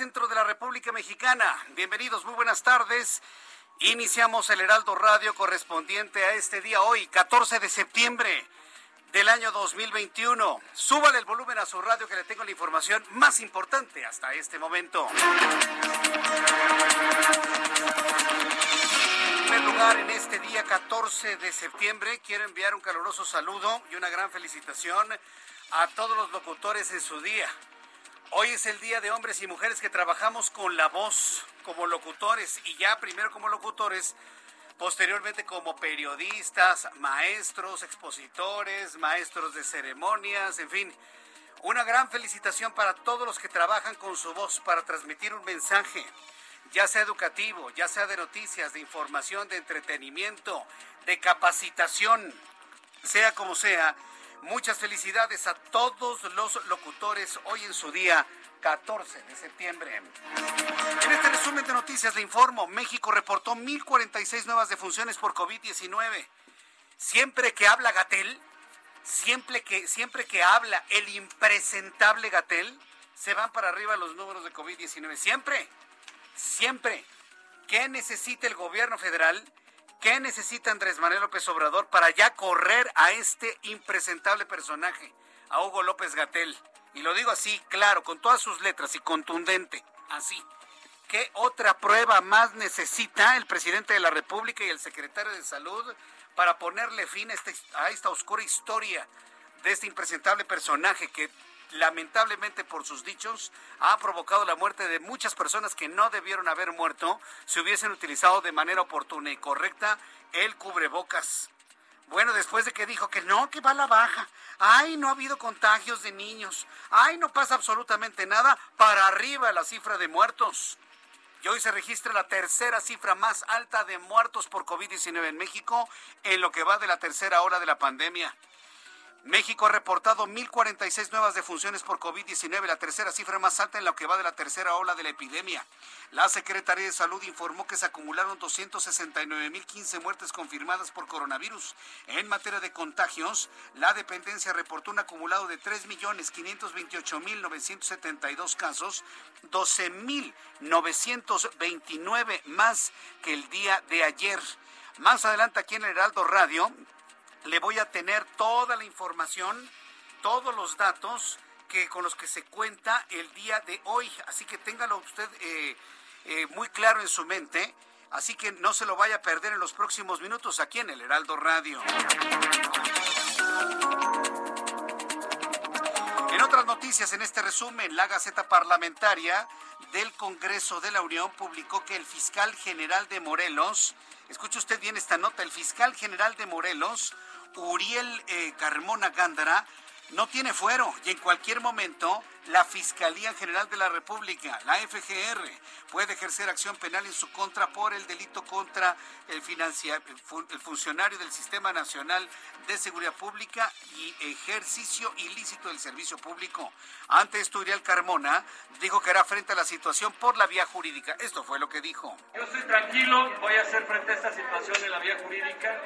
Centro de la República Mexicana. Bienvenidos, muy buenas tardes. Iniciamos el Heraldo Radio correspondiente a este día hoy, 14 de septiembre del año 2021. Súbale el volumen a su radio que le tengo la información más importante hasta este momento. En primer lugar, en este día 14 de septiembre, quiero enviar un caluroso saludo y una gran felicitación a todos los locutores en su día. Hoy es el día de hombres y mujeres que trabajamos con la voz como locutores y ya primero como locutores, posteriormente como periodistas, maestros, expositores, maestros de ceremonias, en fin. Una gran felicitación para todos los que trabajan con su voz para transmitir un mensaje, ya sea educativo, ya sea de noticias, de información, de entretenimiento, de capacitación, sea como sea Muchas felicidades a todos los locutores hoy en su día 14 de septiembre. En este resumen de noticias le informo, México reportó 1.046 nuevas defunciones por COVID-19. Siempre que habla Gatel, siempre que, siempre que habla el impresentable Gatel, se van para arriba los números de COVID-19. Siempre, siempre. ¿Qué necesita el gobierno federal? ¿Qué necesita Andrés Manuel López Obrador para ya correr a este impresentable personaje, a Hugo López Gatel? Y lo digo así, claro, con todas sus letras y contundente, así. ¿Qué otra prueba más necesita el presidente de la República y el secretario de Salud para ponerle fin a, este, a esta oscura historia de este impresentable personaje que lamentablemente por sus dichos, ha provocado la muerte de muchas personas que no debieron haber muerto si hubiesen utilizado de manera oportuna y correcta el cubrebocas. Bueno, después de que dijo que no, que va a la baja. Ay, no ha habido contagios de niños. Ay, no pasa absolutamente nada. Para arriba la cifra de muertos. Y hoy se registra la tercera cifra más alta de muertos por COVID-19 en México en lo que va de la tercera hora de la pandemia. México ha reportado 1.046 nuevas defunciones por COVID-19, la tercera cifra más alta en lo que va de la tercera ola de la epidemia. La Secretaría de Salud informó que se acumularon 269.015 muertes confirmadas por coronavirus. En materia de contagios, la dependencia reportó un acumulado de 3.528.972 casos, 12.929 más que el día de ayer. Más adelante aquí en el Heraldo Radio le voy a tener toda la información, todos los datos que con los que se cuenta el día de hoy. Así que téngalo usted eh, eh, muy claro en su mente. Así que no se lo vaya a perder en los próximos minutos aquí en el Heraldo Radio. En otras noticias, en este resumen, la Gaceta Parlamentaria del Congreso de la Unión publicó que el fiscal general de Morelos, escuche usted bien esta nota, el fiscal general de Morelos, Uriel eh, Carmona Gándara, no tiene fuero y en cualquier momento la Fiscalía General de la República, la FGR, puede ejercer acción penal en su contra por el delito contra el, el funcionario del Sistema Nacional de Seguridad Pública y ejercicio ilícito del servicio público. Ante esto, Uriel Carmona dijo que hará frente a la situación por la vía jurídica. Esto fue lo que dijo. Yo estoy tranquilo, voy a hacer frente a esta situación en la vía jurídica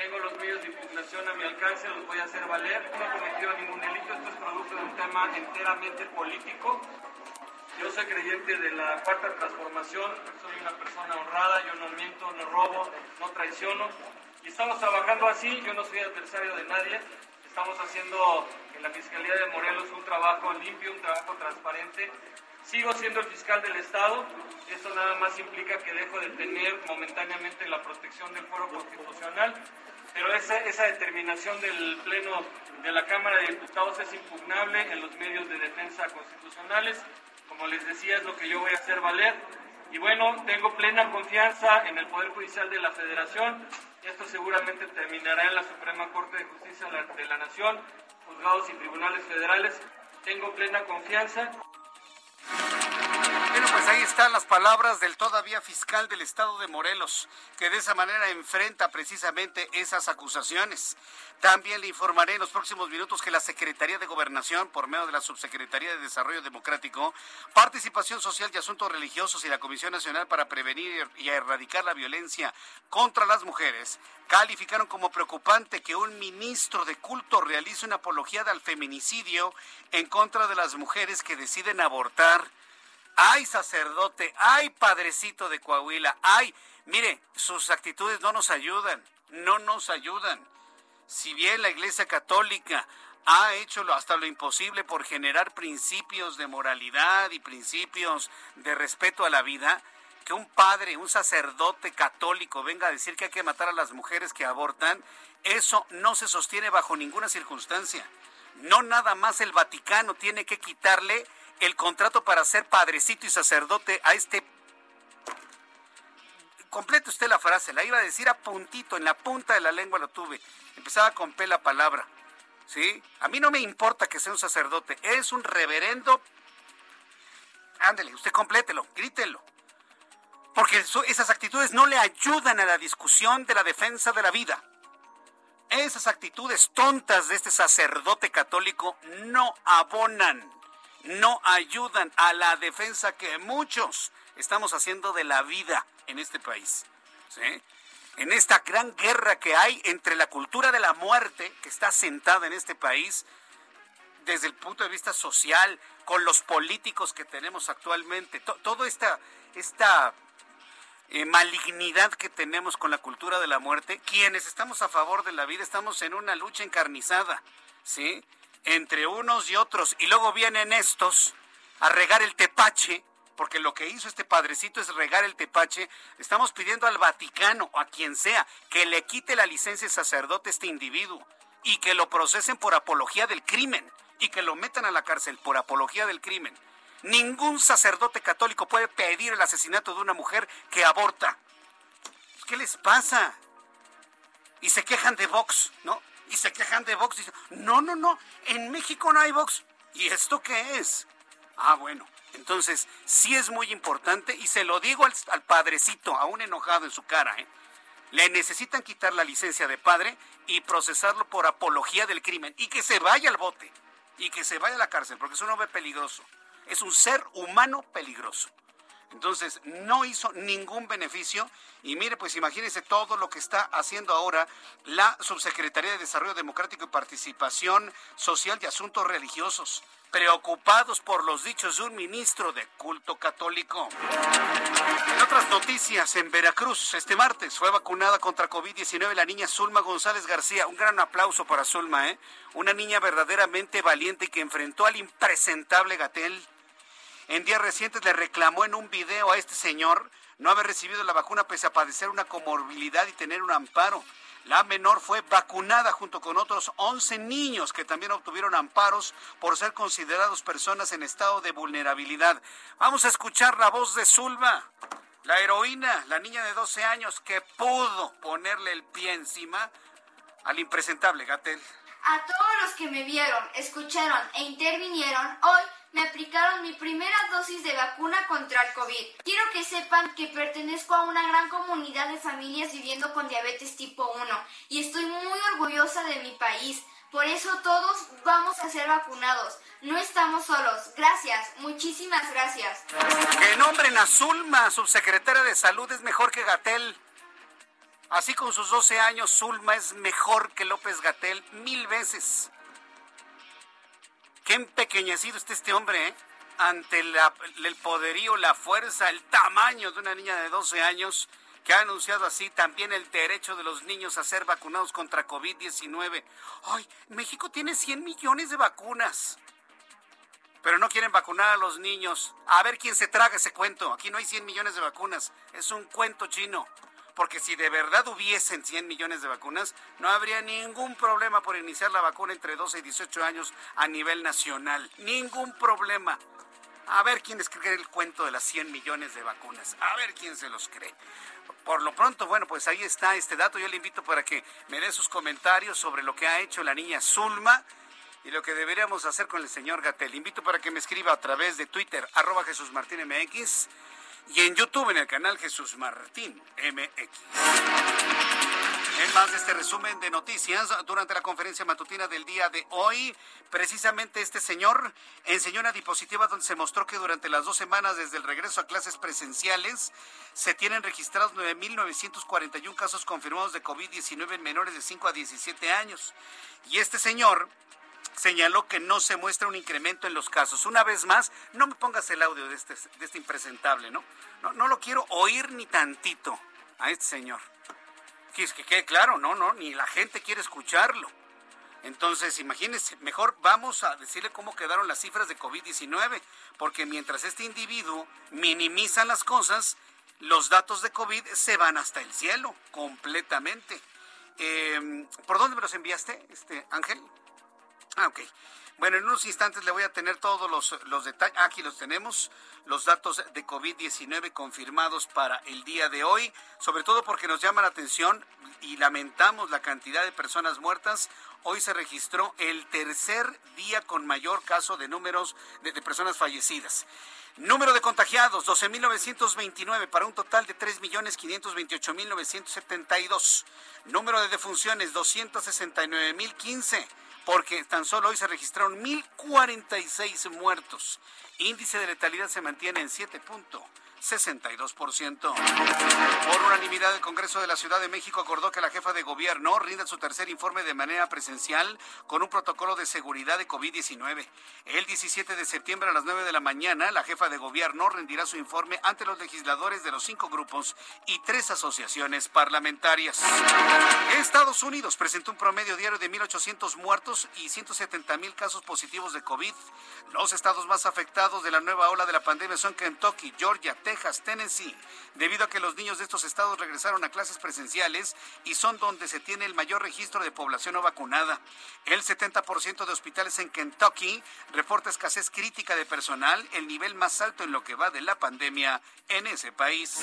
tengo los medios de impugnación a mi alcance, los voy a hacer valer. No he cometido ningún delito, esto es producto de un tema enteramente político. Yo soy creyente de la cuarta transformación, soy una persona honrada, yo no miento, no robo, no traiciono. Y estamos trabajando así, yo no soy adversario de nadie, estamos haciendo en la Fiscalía de Morelos un trabajo limpio, un trabajo transparente. Sigo siendo el fiscal del Estado, eso nada más implica que dejo de tener momentáneamente la protección del foro constitucional, pero esa, esa determinación del Pleno de la Cámara de Diputados es impugnable en los medios de defensa constitucionales. Como les decía, es lo que yo voy a hacer valer. Y bueno, tengo plena confianza en el Poder Judicial de la Federación. Esto seguramente terminará en la Suprema Corte de Justicia de la Nación, juzgados y tribunales federales. Tengo plena confianza. Pues ahí están las palabras del todavía fiscal del estado de Morelos, que de esa manera enfrenta precisamente esas acusaciones. También le informaré en los próximos minutos que la Secretaría de Gobernación, por medio de la Subsecretaría de Desarrollo Democrático, Participación Social y Asuntos Religiosos y la Comisión Nacional para Prevenir y Erradicar la Violencia contra las Mujeres, calificaron como preocupante que un ministro de culto realice una apología del feminicidio en contra de las mujeres que deciden abortar ay sacerdote, ay padrecito de Coahuila, ay, mire, sus actitudes no nos ayudan, no nos ayudan. Si bien la Iglesia Católica ha hecho hasta lo imposible por generar principios de moralidad y principios de respeto a la vida, que un padre, un sacerdote católico venga a decir que hay que matar a las mujeres que abortan, eso no se sostiene bajo ninguna circunstancia. No nada más el Vaticano tiene que quitarle el contrato para ser padrecito y sacerdote a este... Complete usted la frase, la iba a decir a puntito, en la punta de la lengua lo tuve. Empezaba con P la palabra. ¿Sí? A mí no me importa que sea un sacerdote, es un reverendo. Ándele, usted complételo, grítelo. Porque esas actitudes no le ayudan a la discusión de la defensa de la vida. Esas actitudes tontas de este sacerdote católico no abonan no ayudan a la defensa que muchos estamos haciendo de la vida en este país. En esta gran guerra que hay entre la cultura de la muerte, que está sentada en este país, desde el punto de vista social, con los políticos que tenemos actualmente, toda esta, esta eh, malignidad que tenemos con la cultura de la muerte, quienes estamos a favor de la vida estamos en una lucha encarnizada, ¿sí? Entre unos y otros y luego vienen estos a regar el tepache, porque lo que hizo este padrecito es regar el tepache, estamos pidiendo al Vaticano, a quien sea, que le quite la licencia de sacerdote a este individuo y que lo procesen por apología del crimen y que lo metan a la cárcel por apología del crimen. Ningún sacerdote católico puede pedir el asesinato de una mujer que aborta. ¿Qué les pasa? Y se quejan de Vox, ¿no? Y se quejan de Vox. Dicen, no, no, no, en México no hay Vox. ¿Y esto qué es? Ah, bueno, entonces sí es muy importante y se lo digo al, al padrecito, aún enojado en su cara, ¿eh? Le necesitan quitar la licencia de padre y procesarlo por apología del crimen y que se vaya al bote y que se vaya a la cárcel porque es un hombre peligroso. Es un ser humano peligroso. Entonces, no hizo ningún beneficio. Y mire, pues imagínense todo lo que está haciendo ahora la Subsecretaría de Desarrollo Democrático y Participación Social y Asuntos Religiosos, preocupados por los dichos de un ministro de culto católico. En otras noticias, en Veracruz, este martes fue vacunada contra COVID-19 la niña Zulma González García. Un gran aplauso para Zulma, ¿eh? Una niña verdaderamente valiente que enfrentó al impresentable Gatel en días recientes le reclamó en un video a este señor no haber recibido la vacuna pese a padecer una comorbilidad y tener un amparo. La menor fue vacunada junto con otros 11 niños que también obtuvieron amparos por ser considerados personas en estado de vulnerabilidad. Vamos a escuchar la voz de Zulma, la heroína, la niña de 12 años que pudo ponerle el pie encima al impresentable Gatel. A todos los que me vieron, escucharon e intervinieron, hoy aplicaron mi primera dosis de vacuna contra el COVID. Quiero que sepan que pertenezco a una gran comunidad de familias viviendo con diabetes tipo 1 y estoy muy orgullosa de mi país. Por eso todos vamos a ser vacunados. No estamos solos. Gracias, muchísimas gracias. Que nombren a Zulma, subsecretaria de Salud, es mejor que Gatel. Así con sus 12 años, Zulma es mejor que López Gatel mil veces. Qué empequeñecido está este hombre, ¿eh? Ante el poderío, la fuerza, el tamaño de una niña de 12 años que ha anunciado así también el derecho de los niños a ser vacunados contra COVID-19. Ay, México tiene 100 millones de vacunas. Pero no quieren vacunar a los niños. A ver quién se traga ese cuento. Aquí no hay 100 millones de vacunas. Es un cuento chino. Porque si de verdad hubiesen 100 millones de vacunas, no habría ningún problema por iniciar la vacuna entre 12 y 18 años a nivel nacional. Ningún problema. A ver quién escribe el cuento de las 100 millones de vacunas. A ver quién se los cree. Por lo pronto, bueno, pues ahí está este dato. Yo le invito para que me dé sus comentarios sobre lo que ha hecho la niña Zulma y lo que deberíamos hacer con el señor Gatel. Invito para que me escriba a través de Twitter, arroba y en YouTube en el canal Jesús Martín MX. En más de este resumen de noticias, durante la conferencia matutina del día de hoy, precisamente este señor enseñó una diapositiva donde se mostró que durante las dos semanas desde el regreso a clases presenciales se tienen registrados 9.941 casos confirmados de COVID-19 en menores de 5 a 17 años. Y este señor señaló que no se muestra un incremento en los casos. Una vez más, no me pongas el audio de este, de este impresentable, ¿no? ¿no? Lo quiero oír ni tantito a este señor. Que, que quede claro, no, no, ni la gente quiere escucharlo. Entonces, imagínense, mejor vamos a decirle cómo quedaron las cifras de COVID-19, porque mientras este individuo minimiza las cosas, los datos de COVID se van hasta el cielo, completamente. Em, ¿Por dónde me los enviaste, este Ángel? Ah, ok. Bueno, en unos instantes le voy a tener todos los, los detalles. Aquí los tenemos, los datos de COVID-19 confirmados para el día de hoy, sobre todo porque nos llama la atención y lamentamos la cantidad de personas muertas. Hoy se registró el tercer día con mayor caso de números de, de personas fallecidas. Número de contagiados, 12.929 para un total de 3.528.972. Número de defunciones, 269.015 porque tan solo hoy se registraron 1.046 muertos. Índice de letalidad se mantiene en 7 puntos. 62%. Por unanimidad, el Congreso de la Ciudad de México acordó que la jefa de gobierno rinda su tercer informe de manera presencial con un protocolo de seguridad de COVID-19. El 17 de septiembre a las 9 de la mañana, la jefa de gobierno rendirá su informe ante los legisladores de los cinco grupos y tres asociaciones parlamentarias. Estados Unidos presentó un promedio diario de 1.800 muertos y 170.000 casos positivos de COVID. Los estados más afectados de la nueva ola de la pandemia son Kentucky, Georgia, Texas, Tennessee, debido a que los niños de estos estados regresaron a clases presenciales y son donde se tiene el mayor registro de población no vacunada. El 70% de hospitales en Kentucky reporta escasez crítica de personal, el nivel más alto en lo que va de la pandemia en ese país.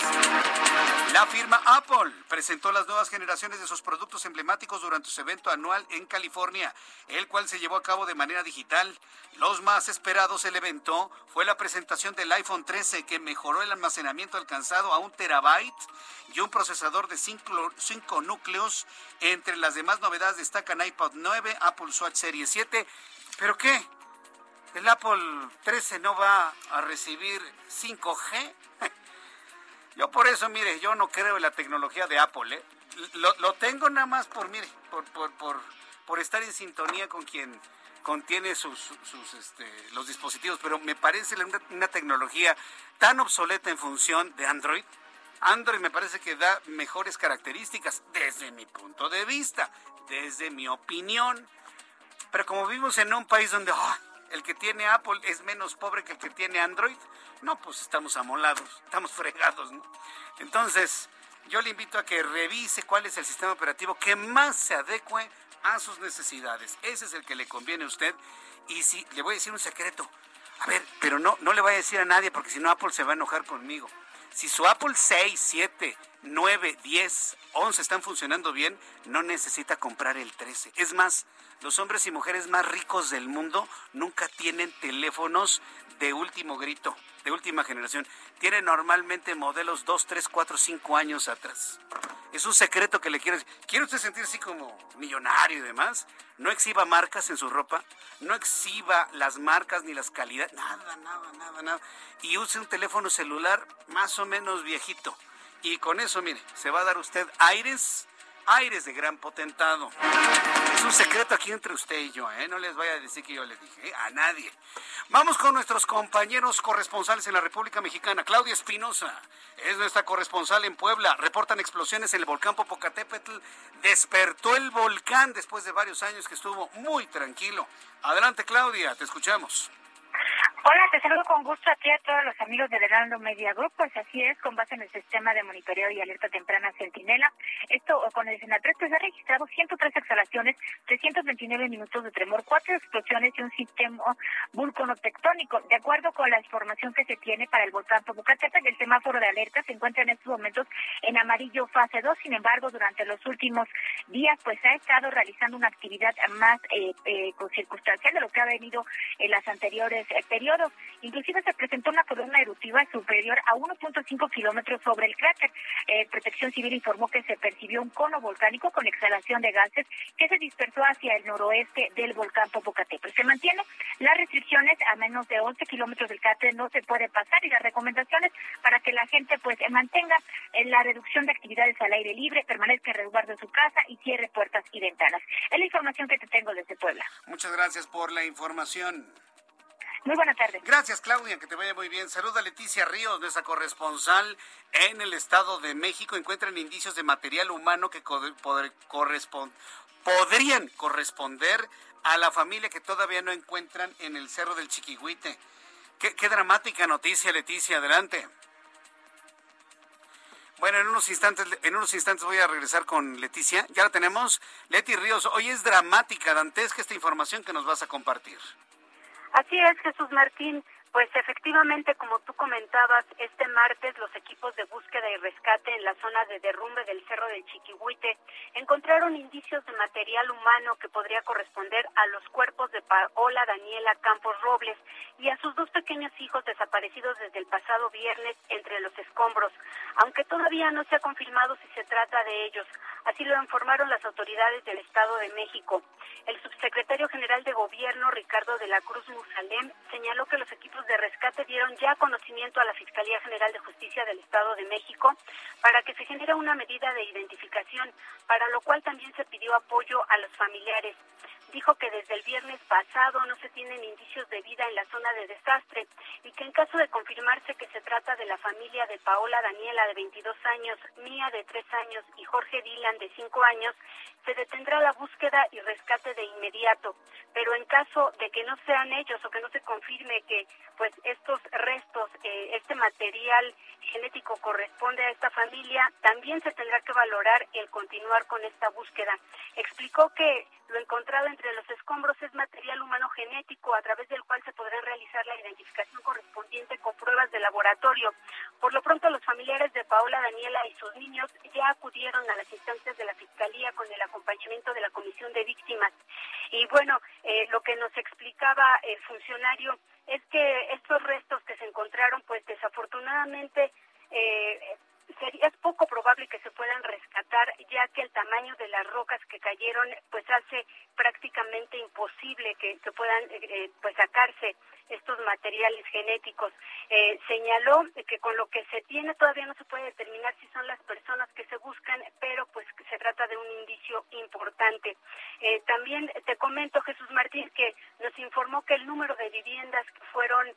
La firma Apple presentó las nuevas generaciones de sus productos emblemáticos durante su evento anual en California, el cual se llevó a cabo de manera digital. Los más esperados del evento fue la presentación del iPhone 13 que mejoró el almacenamiento alcanzado a un terabyte y un procesador de 5 núcleos. Entre las demás novedades destacan iPod 9, Apple Watch Series 7. ¿Pero qué? ¿El Apple 13 no va a recibir 5G? Yo por eso, mire, yo no creo en la tecnología de Apple. ¿eh? Lo, tengo nada más por, mire, por, por, por, por estar en sintonía con quien contiene sus, este, los dispositivos, pero me parece una, una, tecnología tan obsoleta en función de Android. Android me parece que da mejores características desde mi punto de vista, desde mi opinión. Pero como vivimos en un país donde ah, el que tiene Apple es menos pobre que el que tiene Android, no, pues estamos amolados, estamos fregados. Entonces, yo le invito a que revise cuál es el sistema operativo que más se adecue a sus necesidades. Ese es el que le conviene a usted. Y si le voy a decir un secreto, a ver, pero no, no le voy a decir a nadie porque si no Apple se va a enojar conmigo. Si su Apple 6, 7, 9, 10, 11 están funcionando bien, no necesita comprar el 13. Es más, los hombres y mujeres más ricos del mundo nunca tienen teléfonos de último grito, de última generación. Tienen normalmente modelos 2, 3, 4, 5 años atrás. Es un secreto que le quiero decir. ¿Quiere usted sentirse como millonario y demás? No exhiba marcas en su ropa, no exhiba las marcas ni las calidades, nada, nada, nada, nada. Y use un teléfono celular más o menos viejito. Y con eso, mire, se va a dar usted aires aires de gran potentado. Es un secreto aquí entre usted y yo, ¿eh? No les vaya a decir que yo les dije, ¿eh? a nadie. Vamos con nuestros compañeros corresponsales en la República Mexicana. Claudia Espinosa es nuestra corresponsal en Puebla. Reportan explosiones en el volcán Popocatépetl. Despertó el volcán después de varios años que estuvo muy tranquilo. Adelante, Claudia, te escuchamos. Hola, te saludo con gusto a ti a todos los amigos de Heraldo Media Group. Pues así es, con base en el sistema de monitoreo y alerta temprana Centinela. Esto con el Senatres pues, ha registrado 103 exhalaciones, 329 minutos de tremor, cuatro explosiones y un sistema vulcanotectónico. De acuerdo con la información que se tiene para el volcán Popocatépetl, el semáforo de alerta se encuentra en estos momentos en amarillo fase 2. Sin embargo, durante los últimos días, pues ha estado realizando una actividad más eh, eh, circunstancial de lo que ha venido en las anteriores eh, periodos Inclusive se presentó una columna eruptiva superior a 1.5 kilómetros sobre el cráter. Eh, Protección Civil informó que se percibió un cono volcánico con exhalación de gases que se dispersó hacia el noroeste del volcán Popocatépetl. Se mantiene las restricciones a menos de 11 kilómetros del cráter no se puede pasar y las recomendaciones para que la gente pues mantenga eh, la reducción de actividades al aire libre, permanezca en resguardo de su casa y cierre puertas y ventanas. Es la información que te tengo desde Puebla. Muchas gracias por la información. Muy buenas tardes. Gracias, Claudia, que te vaya muy bien. Saluda Leticia Ríos, nuestra corresponsal en el Estado de México. Encuentran indicios de material humano que podrían corresponder a la familia que todavía no encuentran en el Cerro del Chiquihuite. Qué, qué dramática noticia, Leticia. Adelante. Bueno, en unos instantes, en unos instantes voy a regresar con Leticia. Ya la tenemos. Leti Ríos, hoy es dramática, dantesca esta información que nos vas a compartir. Así es, Jesús Martín. Pues efectivamente, como tú comentabas, este martes los equipos de búsqueda y rescate en la zona de derrumbe del Cerro del Chiquihuite encontraron indicios de material humano que podría corresponder a los cuerpos de Paola Daniela Campos Robles y a sus dos pequeños hijos desaparecidos desde el pasado viernes entre los escombros, aunque todavía no se ha confirmado si se trata de ellos. Así lo informaron las autoridades del Estado de México. El subsecretario general de Gobierno, Ricardo de la Cruz Musalem, señaló que los equipos de rescate dieron ya conocimiento a la Fiscalía General de Justicia del Estado de México para que se genere una medida de identificación, para lo cual también se pidió apoyo a los familiares dijo que desde el viernes pasado no se tienen indicios de vida en la zona de desastre y que en caso de confirmarse que se trata de la familia de Paola Daniela de 22 años, Mía de 3 años y Jorge Dylan de 5 años, se detendrá la búsqueda y rescate de inmediato. Pero en caso de que no sean ellos o que no se confirme que pues estos restos, eh, este material genético corresponde a esta familia, también se tendrá que valorar el continuar con esta búsqueda. Explicó que lo encontrado entre los escombros es material humano genético a través del cual se podrá realizar la identificación correspondiente con pruebas de laboratorio. Por lo pronto, los familiares de Paola Daniela y sus niños ya acudieron a las instancias de la Fiscalía con el acompañamiento de la Comisión de Víctimas. Y bueno, eh, lo que nos explicaba el funcionario es que estos restos que se encontraron, pues desafortunadamente, eh, es poco probable que se puedan rescatar ya que el tamaño de las rocas que cayeron pues hace prácticamente imposible que, se puedan eh, eh, pues sacarse estos materiales genéticos. Eh, señaló que con lo que se tiene todavía no se puede determinar si son las personas que se buscan, pero pues se trata de un indicio importante. también te comento, Jesús Martín, que nos informó que el número de viviendas que fueron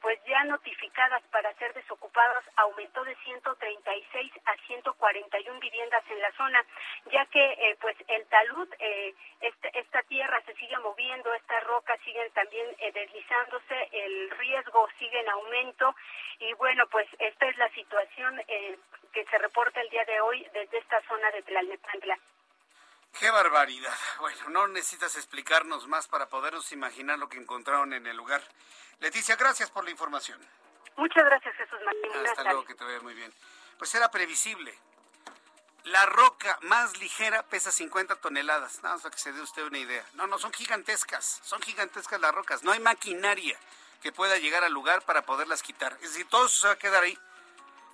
pues ya notificadas para ser desocupadas aumentó de 136 a 141 viviendas en la zona, ya que pues el talud, este, esta tierra se sigue moviendo, estas rocas siguen también eh, deslizándose, el riesgo sigue en aumento y bueno, pues esta es la situación eh, que se reporta el día de hoy desde esta zona de Tlalnepantla. Qué barbaridad. Bueno, no necesitas explicarnos más para podernos imaginar lo que encontraron en el lugar. Leticia, gracias por la información. Muchas gracias, Jesús Martín. Hasta luego, que te vea muy bien. Pues era previsible La roca más ligera pesa 50 toneladas. Nada más para que se dé usted una idea. No, no, son gigantescas. Son gigantescas las rocas. No hay maquinaria que pueda llegar al lugar para poderlas quitar. Es decir, todo eso se va a quedar ahí.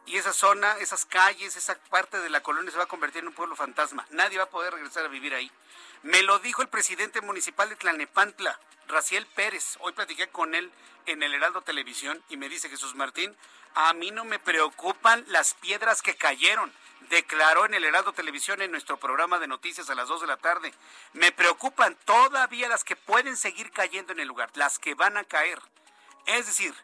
Y esa zona, esas calles, esa parte de la colonia se va a convertir en un pueblo fantasma. Nadie va a poder regresar a vivir ahí. Me lo dijo el presidente municipal de Tlalnepantla, Raciel Pérez. Hoy platiqué con él en el Heraldo Televisión y me dice Jesús Martín, a mí no me preocupan las piedras que cayeron declaró en el Heraldo Televisión en nuestro programa de noticias a las 2 de la tarde. Me preocupan todavía las que pueden seguir cayendo en el lugar, las que van a caer. Es decir,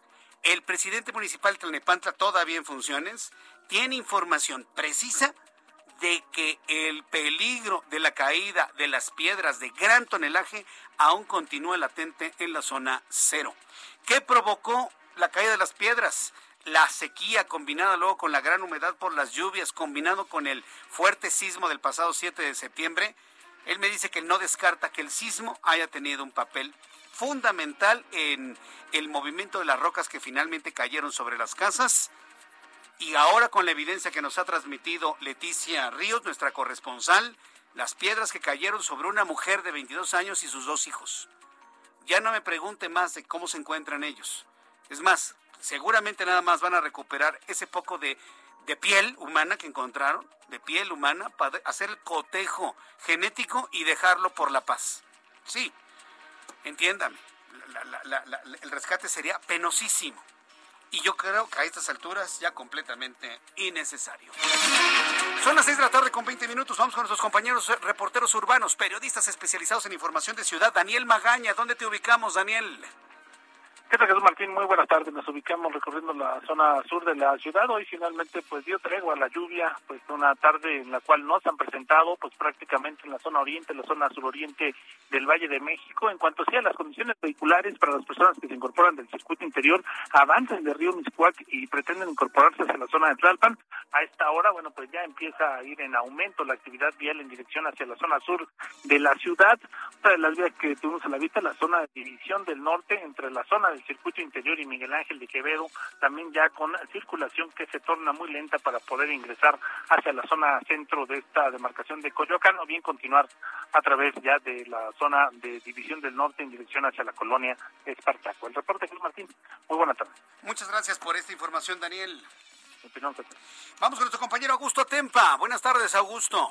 el presidente municipal de Tlalnepantla, todavía en funciones, tiene información precisa de que el peligro de la caída de las piedras de gran tonelaje aún continúa latente en la zona cero. ¿Qué provocó la caída de las piedras? la sequía combinada luego con la gran humedad por las lluvias, combinado con el fuerte sismo del pasado 7 de septiembre, él me dice que no descarta que el sismo haya tenido un papel fundamental en el movimiento de las rocas que finalmente cayeron sobre las casas. Y ahora con la evidencia que nos ha transmitido Leticia Ríos, nuestra corresponsal, las piedras que cayeron sobre una mujer de 22 años y sus dos hijos. Ya no me pregunte más de cómo se encuentran ellos. Es más, seguramente nada más van a recuperar ese poco de, piel humana que encontraron, de piel humana, para hacer el cotejo genético y dejarlo por la paz. Sí, entiéndame, el rescate sería penosísimo. Y yo creo que a estas alturas ya completamente innecesario. Son las 6 de la tarde con 20 minutos. Vamos con nuestros compañeros reporteros urbanos, periodistas especializados en información de ciudad. Daniel Magaña, ¿dónde te ubicamos, Daniel? ¿Qué tal, Jesús Martín? Muy buenas tardes. Nos ubicamos recorriendo la zona sur de la ciudad. Hoy finalmente pues dio tregua la lluvia, pues una tarde en la cual no se han presentado pues prácticamente en la zona oriente, la zona suroriente del Valle de México. En cuanto sea las condiciones vehiculares para las personas que se incorporan del circuito interior, avanzan de Río Miscuac y pretenden incorporarse hacia la zona de Tlalpan. A esta hora, bueno, pues ya empieza a ir en aumento la actividad vial en dirección hacia la zona sur de la ciudad. Otra de las vías que tuvimos a la vista, la zona de división del norte entre la zona de el circuito interior y Miguel Ángel de Quevedo, también ya con circulación que se torna muy lenta para poder ingresar hacia la zona centro de esta demarcación de Coyoacán o bien continuar a través ya de la zona de División del Norte en dirección hacia la colonia Espartaco. El reporte Jesús Martín, muy buena tarde. Muchas gracias por esta información, Daniel. Vamos con nuestro compañero Augusto Tempa. Buenas tardes, Augusto.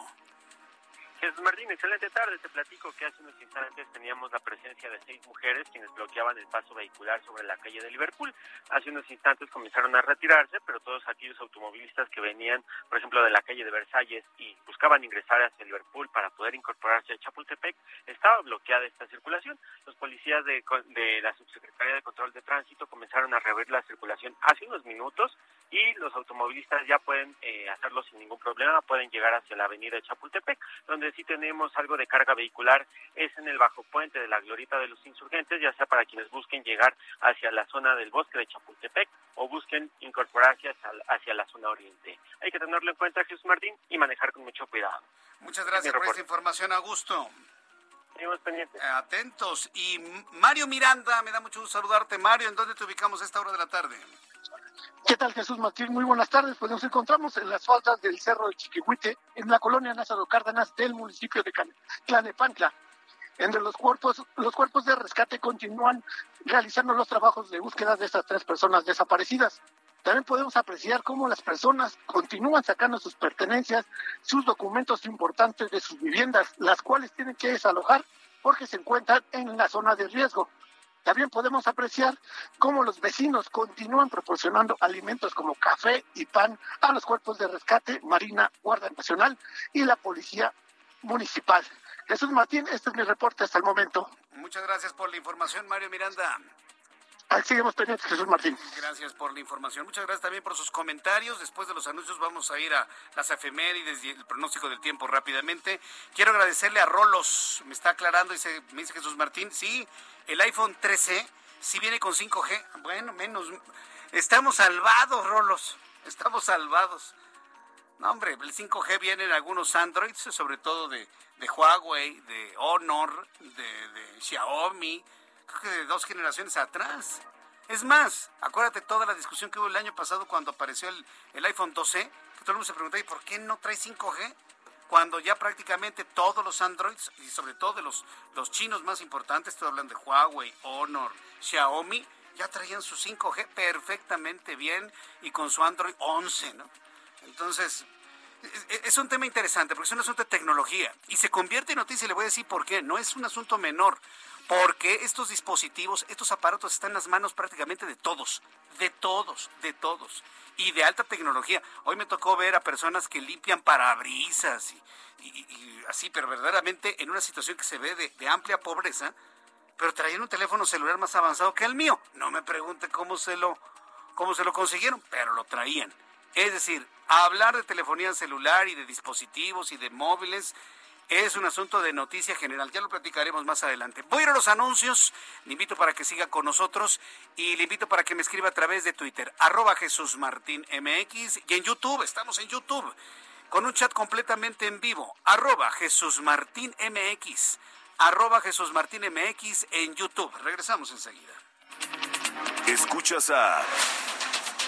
Jesús Martín, excelente tarde. Te platico que hace unos instantes teníamos la presencia de seis mujeres quienes bloqueaban el paso vehicular sobre la calle de Liverpool. Hace unos instantes comenzaron a retirarse, pero todos aquellos automovilistas que venían, por ejemplo, de la calle de Versalles y buscaban ingresar hacia Liverpool para poder incorporarse a Chapultepec, estaba bloqueada esta circulación. Los policías de, de la Subsecretaría de Control de Tránsito comenzaron a reabrir la circulación hace unos minutos y los automovilistas ya pueden eh, hacerlo sin ningún problema, pueden llegar hacia la avenida de Chapultepec, donde sí tenemos algo de carga vehicular es en el bajo puente de la Glorita de los Insurgentes, ya sea para quienes busquen llegar hacia la zona del bosque de Chapultepec o busquen incorporarse hacia, hacia la zona oriente. Hay que tenerlo en cuenta, Jesús Martín, y manejar con mucho cuidado. Muchas gracias por esta información, Augusto. Seguimos pendientes. Atentos. Y Mario Miranda, me da mucho gusto saludarte. Mario, ¿en dónde te ubicamos a esta hora de la tarde? ¿Qué tal Jesús Martín? Muy buenas tardes. Pues nos encontramos en las faldas del Cerro de Chiquihuite, en la colonia Názaro Cárdenas del municipio de Tlanepantla. Entre los cuerpos, los cuerpos de rescate continúan realizando los trabajos de búsqueda de estas tres personas desaparecidas. También podemos apreciar cómo las personas continúan sacando sus pertenencias, sus documentos importantes de sus viviendas, las cuales tienen que desalojar porque se encuentran en la zona de riesgo. También podemos apreciar cómo los vecinos continúan proporcionando alimentos como café y pan a los cuerpos de rescate, Marina, Guardia Nacional y la Policía Municipal. Jesús Martín, este es mi reporte hasta el momento. Muchas gracias por la información, Mario Miranda. Ahí seguimos pendientes, Jesús Martín. Gracias por la información. Muchas gracias también por sus comentarios. Después de los anuncios vamos a ir a las efemérides y el pronóstico del tiempo rápidamente. Quiero agradecerle a Rolos. Me está aclarando, dice, me dice Jesús Martín. Sí, el iPhone 13 sí viene con 5G. Bueno, menos. Estamos salvados, Rolos. Estamos salvados. No, hombre, el 5G viene en algunos Androids, sobre todo de, Huawei, de Honor, de, de Xiaomi de dos generaciones atrás. Es más, acuérdate toda la discusión que hubo el año pasado cuando apareció el, el iPhone 12, que todo el mundo se pregunta, ¿y por qué no trae 5G? Cuando ya prácticamente todos los Androids, y sobre todo los, los chinos más importantes, estoy hablando de Huawei, Honor, Xiaomi, ya traían su 5G perfectamente bien y con su Android 11, ¿no? Entonces, es un tema interesante porque es un asunto de tecnología y se convierte en noticia y le voy a decir por qué. No es un asunto menor porque estos dispositivos, estos aparatos están en las manos prácticamente de todos, de todos, de todos y de alta tecnología. Hoy me tocó ver a personas que limpian parabrisas y, así, pero verdaderamente en una situación que se ve de, de amplia pobreza, pero traían un teléfono celular más avanzado que el mío. No me pregunte cómo se lo, cómo se lo consiguieron, pero lo traían. Es decir, hablar de telefonía celular y de dispositivos y de móviles es un asunto de noticia general. Ya lo platicaremos más adelante. Voy a ir a los anuncios. Le invito para que siga con nosotros y le invito para que me escriba a través de Twitter, arroba Jesús Martín MX y en YouTube. Estamos en YouTube con un chat completamente en vivo, arroba Jesús Martín MX, arroba Jesús Martín MX en YouTube. Regresamos enseguida. Escuchas a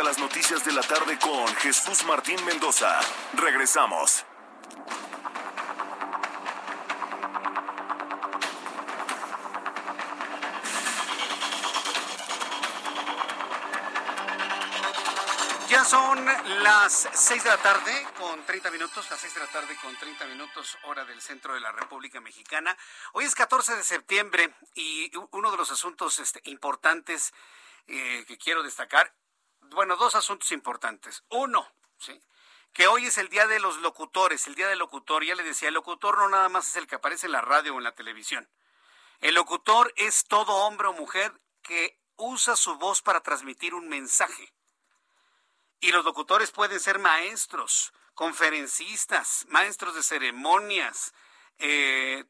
Escucha las noticias de la tarde con Jesús Martín Mendoza. Regresamos. Ya son las 6 de la tarde con 30 minutos, las 6 de la tarde con 30 minutos, hora del centro de la República Mexicana. Hoy es 14 de septiembre y uno de los asuntos este, importantes eh, que quiero destacar, bueno, dos asuntos importantes. Uno, ¿sí? que hoy es el día de los locutores, el día del locutor. Ya le decía, el locutor no nada más es el que aparece en la radio o en la televisión. El locutor es todo hombre o mujer que usa su voz para transmitir un mensaje. Y los locutores pueden ser maestros, conferencistas, maestros de ceremonias, eh,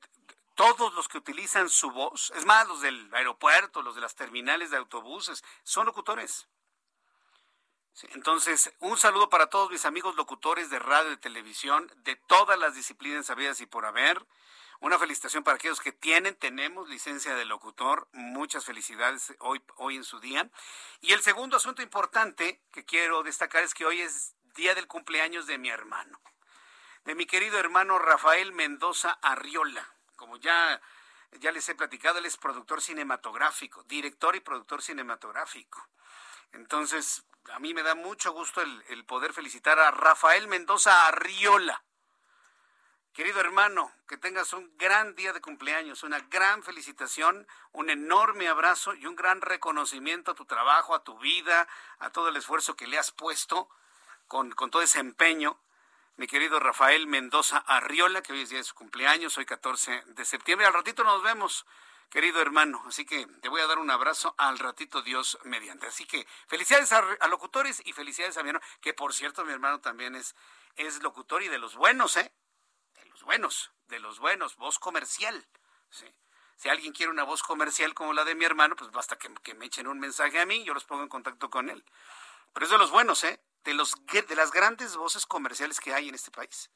todos los que utilizan su voz, es más, los del aeropuerto, los de las terminales de autobuses, son locutores. Entonces, un saludo para todos mis amigos locutores de radio y televisión, de todas las disciplinas sabidas y por haber. Una felicitación para aquellos que tienen, tenemos licencia de locutor. Muchas felicidades hoy, hoy en su día. Y el segundo asunto importante que quiero destacar es que hoy es día del cumpleaños de mi hermano, de mi querido hermano Rafael Mendoza Arriola. Como ya, ya les he platicado, él es productor cinematográfico, director y productor cinematográfico. Entonces, a mí me da mucho gusto el, el poder felicitar a Rafael Mendoza Arriola Querido hermano, que tengas un gran día de cumpleaños, una gran felicitación, un enorme abrazo y un gran reconocimiento a tu trabajo, a tu vida, a todo el esfuerzo que le has puesto con, todo ese empeño. Mi querido Rafael Mendoza Arriola, que hoy es día de su cumpleaños, hoy 14 de septiembre. Al ratito nos vemos, querido hermano. Así que te voy a dar un abrazo al ratito Dios mediante. Así que felicidades a, locutores y felicidades a mi hermano, que por cierto mi hermano también es, es locutor y de los buenos, ¿eh? buenos, de los buenos, voz comercial. Si alguien quiere una voz comercial como la de mi hermano, pues basta que, me echen un mensaje a mí, yo los pongo en contacto con él. Pero es de los buenos, ¿eh? De, los, de las grandes voces comerciales que hay en este país.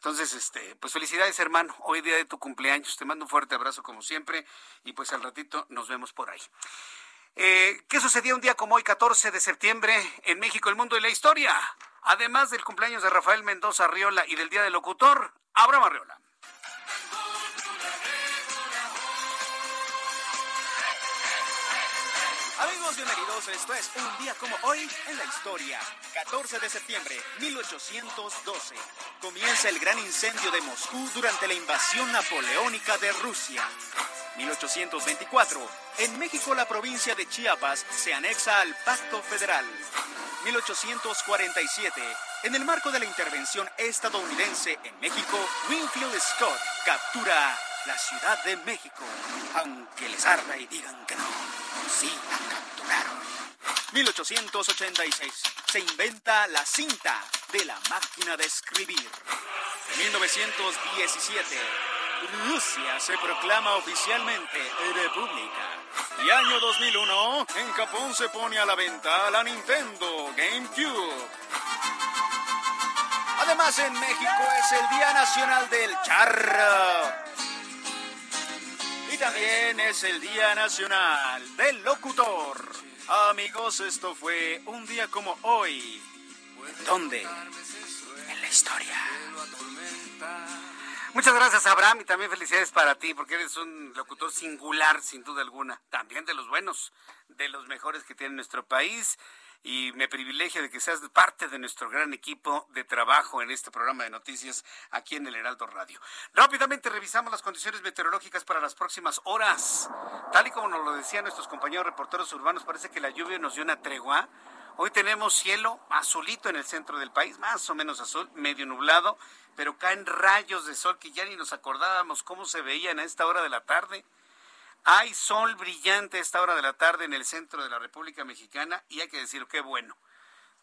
Entonces, este, pues felicidades, hermano. Hoy día de tu cumpleaños. Te mando un fuerte abrazo como siempre y pues al ratito nos vemos por ahí. Eh, ¿Qué sucedía un día como hoy, 14 de septiembre, en México, el mundo y la historia? Además del cumpleaños de Rafael Mendoza Arriola y del Día del Locutor, Abraham Arriola. Amigos, bienvenidos. Esto es un día como hoy en la historia. 14 de septiembre 1812. Comienza el gran incendio de Moscú durante la invasión napoleónica de Rusia. 1824. En México la provincia de Chiapas se anexa al Pacto Federal. 1847. En el marco de la intervención estadounidense en México, Winfield Scott captura la Ciudad de México, aunque les arda y digan que no, sí la capturaron. 1886 se inventa la cinta de la máquina de escribir. 1917 Rusia se proclama oficialmente república. Y año 2001, en Japón se pone a la venta la Nintendo GameCube. Además, en México es el Día Nacional del Charro. También es el Día Nacional del Locutor. Amigos, esto fue un día como hoy. ¿Dónde? En la historia. Muchas gracias, Abraham, y también felicidades para ti, porque eres un locutor singular, sin duda alguna. También de los buenos, de los mejores que tiene nuestro país. Y me privilegia de que seas parte de nuestro gran equipo de trabajo en este programa de noticias aquí en el Heraldo Radio. Rápidamente revisamos las condiciones meteorológicas para las próximas horas. Tal y como nos lo decían nuestros compañeros reporteros urbanos, parece que la lluvia nos dio una tregua. Hoy tenemos cielo azulito en el centro del país, más o menos azul, medio nublado pero caen rayos de sol que ya ni nos acordábamos cómo se veían a esta hora de la tarde. Hay sol brillante a esta hora de la tarde en el centro de la República Mexicana y hay que decir, qué bueno.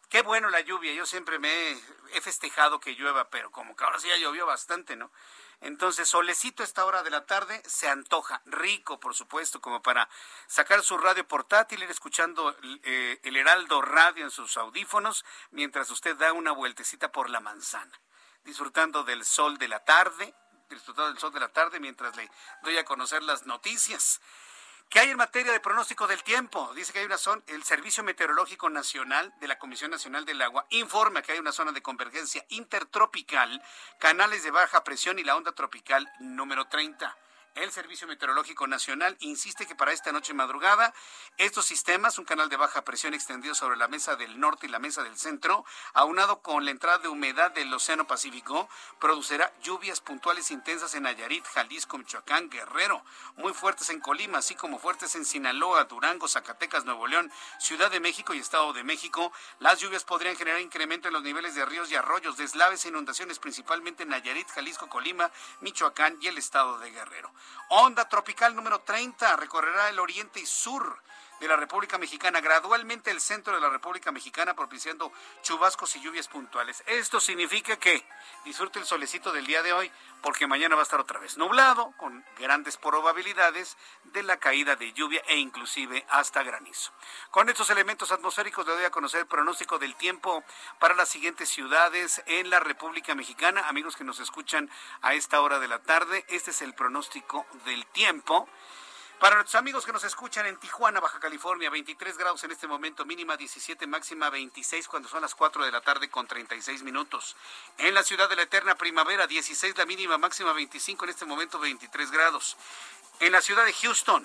Qué bueno la lluvia. Yo siempre me he, festejado que llueva, pero como que ahora sí ya llovió bastante, ¿no? Entonces, solecito a esta hora de la tarde se antoja, rico, por supuesto, como para sacar su radio portátil, ir escuchando eh, el Heraldo Radio en sus audífonos, mientras usted da una vueltecita por la manzana disfrutando del sol de la tarde, disfrutando del sol de la tarde mientras le doy a conocer las noticias. ¿Qué hay en materia de pronóstico del tiempo? Dice que hay una zona, el Servicio Meteorológico Nacional de la Comisión Nacional del Agua informa que hay una zona de convergencia intertropical, canales de baja presión y la onda tropical número 30. El Servicio Meteorológico Nacional insiste que para esta noche madrugada estos sistemas, un canal de baja presión extendido sobre la mesa del norte y la mesa del centro, aunado con la entrada de humedad del Océano Pacífico, producirá lluvias puntuales intensas en Nayarit, Jalisco, Michoacán, Guerrero, muy fuertes en Colima, así como fuertes en Sinaloa, Durango, Zacatecas, Nuevo León, Ciudad de México y Estado de México. Las lluvias podrían generar incremento en los niveles de ríos y arroyos, deslaves e inundaciones principalmente en Nayarit, Jalisco, Colima, Michoacán y el Estado de Guerrero. Onda tropical número 30 recorrerá el oriente y sur de la República Mexicana, gradualmente el centro de la República Mexicana, propiciando chubascos y lluvias puntuales. Esto significa que disfrute el solecito del día de hoy, porque mañana va a estar otra vez nublado, con grandes probabilidades de la caída de lluvia e inclusive hasta granizo. Con estos elementos atmosféricos le doy a conocer el pronóstico del tiempo para las siguientes ciudades en la República Mexicana. Amigos que nos escuchan a esta hora de la tarde, este es el pronóstico del tiempo. Para nuestros amigos que nos escuchan en Tijuana, Baja California, 23 grados en este momento, mínima 17, máxima 26 cuando son las 4 de la tarde con 36 minutos. En la ciudad de la eterna primavera, 16 la mínima, máxima 25 en este momento, 23 grados. En la ciudad de Houston,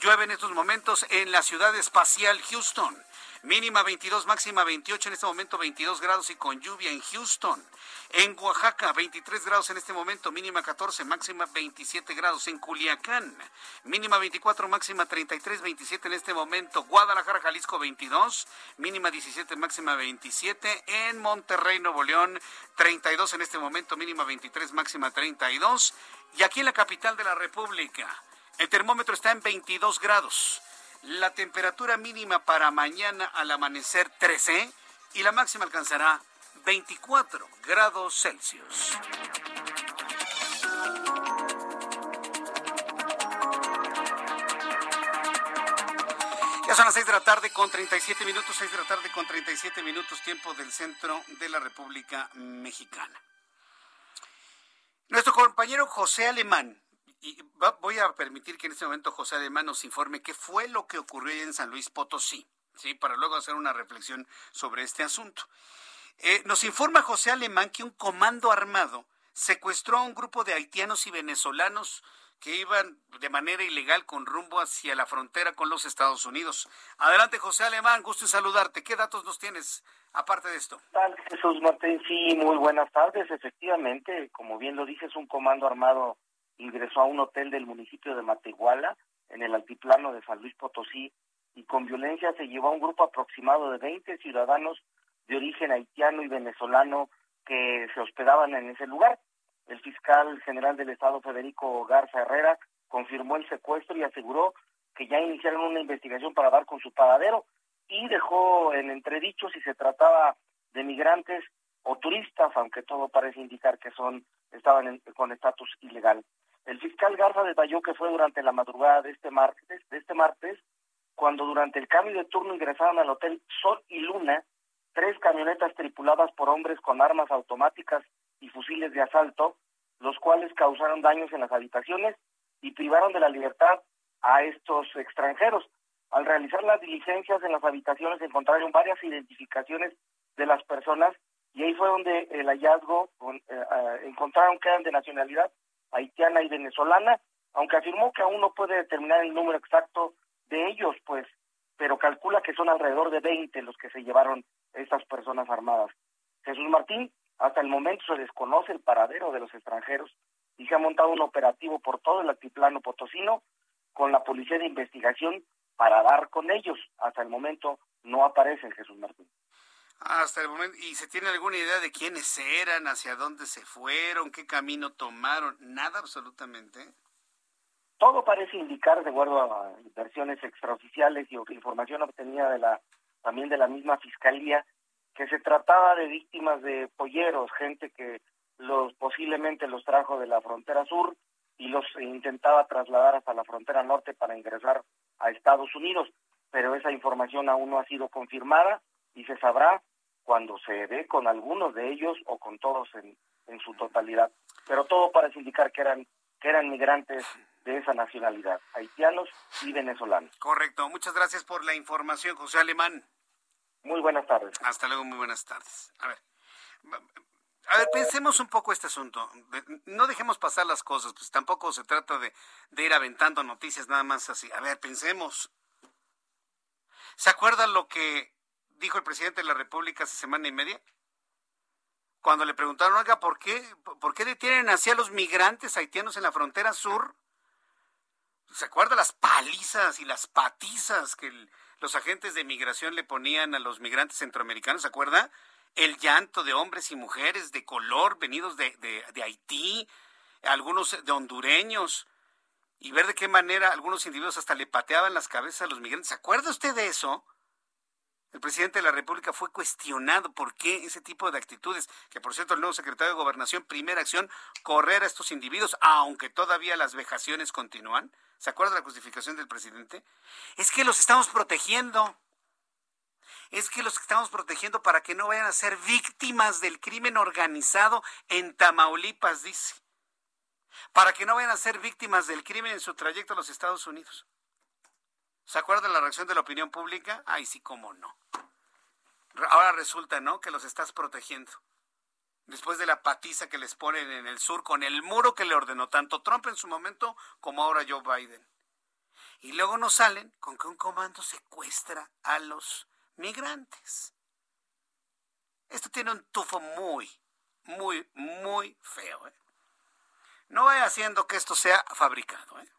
llueve en estos momentos en la ciudad espacial Houston. Mínima 22, máxima 28, en este momento 22 grados y con lluvia en Houston. En Oaxaca, 23 grados en este momento, mínima 14, máxima 27 grados. En Culiacán, mínima 24, máxima 33, 27 en este momento. Guadalajara, Jalisco, 22, mínima 17, máxima 27. En Monterrey, Nuevo León, 32 en este momento, mínima 23, máxima 32. Y aquí en la capital de la República, el termómetro está en 22 grados. La temperatura mínima para mañana al amanecer 13 y la máxima alcanzará 24 grados Celsius. Ya son las 6 de la tarde con 37 minutos, 6 de la tarde con 37 minutos, tiempo del centro de la República Mexicana. Nuestro compañero José Alemán y voy a permitir que en este momento José Alemán nos informe qué fue lo que ocurrió en San Luis Potosí, ¿sí? para luego hacer una reflexión sobre este asunto. Eh, nos informa José Alemán que un comando armado secuestró a un grupo de haitianos y venezolanos que iban de manera ilegal con rumbo hacia la frontera con los Estados Unidos. Adelante, José Alemán, gusto en saludarte. ¿Qué datos nos tienes aparte de esto? Tal, Jesús Martín, sí, muy buenas tardes. Efectivamente, como bien lo dices, un comando armado ingresó a un hotel del municipio de Matehuala, en el altiplano de San Luis Potosí, y con violencia se llevó a un grupo aproximado de 20 ciudadanos de origen haitiano y venezolano que se hospedaban en ese lugar. el fiscal general del Estado, Federico Garza Herrera, confirmó el secuestro y aseguró que ya iniciaron una investigación para dar con su paradero y dejó en entredicho si se trataba de migrantes o turistas, aunque todo parece indicar que son estaban con estatus ilegal. El fiscal Garza detalló que fue durante la madrugada de este martes, de este martes, cuando durante el cambio de turno ingresaron al hotel Sol y Luna tres camionetas tripuladas por hombres con armas automáticas y fusiles de asalto, los cuales causaron daños en las habitaciones y privaron de la libertad a estos extranjeros. Al realizar las diligencias en las habitaciones encontraron varias identificaciones de las personas y ahí fue donde el hallazgo eh, eh, encontraron que eran de nacionalidad haitiana y venezolana, aunque afirmó que aún no puede determinar el número exacto de ellos, pues, pero calcula que son alrededor de 20 los que se llevaron estas personas armadas. Jesús Martín, hasta el momento se desconoce el paradero de los extranjeros y se ha montado un operativo por todo el altiplano potosino con la policía de investigación para dar con ellos. Hasta el momento no aparece Jesús Martín. Hasta el momento. ¿Y se tiene alguna idea de quiénes eran, hacia dónde se fueron, qué camino tomaron? Nada absolutamente. Todo parece indicar, de acuerdo a versiones extraoficiales y información obtenida de la también de la misma fiscalía, que se trataba de víctimas de polleros, gente que los posiblemente los trajo de la frontera sur y los intentaba trasladar hasta la frontera norte para ingresar a Estados Unidos, pero esa información aún no ha sido confirmada y se sabrá cuando se ve con algunos de ellos o con todos en, en su totalidad. Pero todo parece indicar que eran que eran migrantes de esa nacionalidad, haitianos y venezolanos. Correcto. Muchas gracias por la información, José Alemán. Muy buenas tardes. Hasta luego, muy buenas tardes. A ver, a ver, pensemos un poco este asunto. No dejemos pasar las cosas, pues tampoco se trata de, de ir aventando noticias nada más así. A ver, pensemos. ¿Se acuerdan lo que dijo el presidente de la República hace semana y media? Cuando le preguntaron, oiga, ¿por qué, ¿por qué detienen así a los migrantes haitianos en la frontera sur? ¿Se acuerda las palizas y las patizas que los agentes de migración le ponían a los migrantes centroamericanos? ¿Se acuerda? El llanto de hombres y mujeres de color venidos de, de, de Haití, algunos de hondureños, y ver de qué manera algunos individuos hasta le pateaban las cabezas a los migrantes. ¿Se acuerda usted de eso? El presidente de la República fue cuestionado por qué ese tipo de actitudes, que por cierto el nuevo secretario de Gobernación, primera acción, correr a estos individuos, aunque todavía las vejaciones continúan. ¿Se acuerda la justificación del presidente? Es que los estamos protegiendo. Es que los estamos protegiendo para que no vayan a ser víctimas del crimen organizado en Tamaulipas, dice. Para que no vayan a ser víctimas del crimen en su trayecto a los Estados Unidos. ¿Se acuerdan la reacción de la opinión pública? Ay, sí, cómo no. Ahora resulta, ¿no? Que los estás protegiendo. Después de la patiza que les ponen en el sur con el muro que le ordenó tanto Trump en su momento como ahora Joe Biden. Y luego nos salen con que un comando secuestra a los migrantes. Esto tiene un tufo muy, muy, muy feo. ¿eh? No vaya haciendo que esto sea fabricado. ¿eh?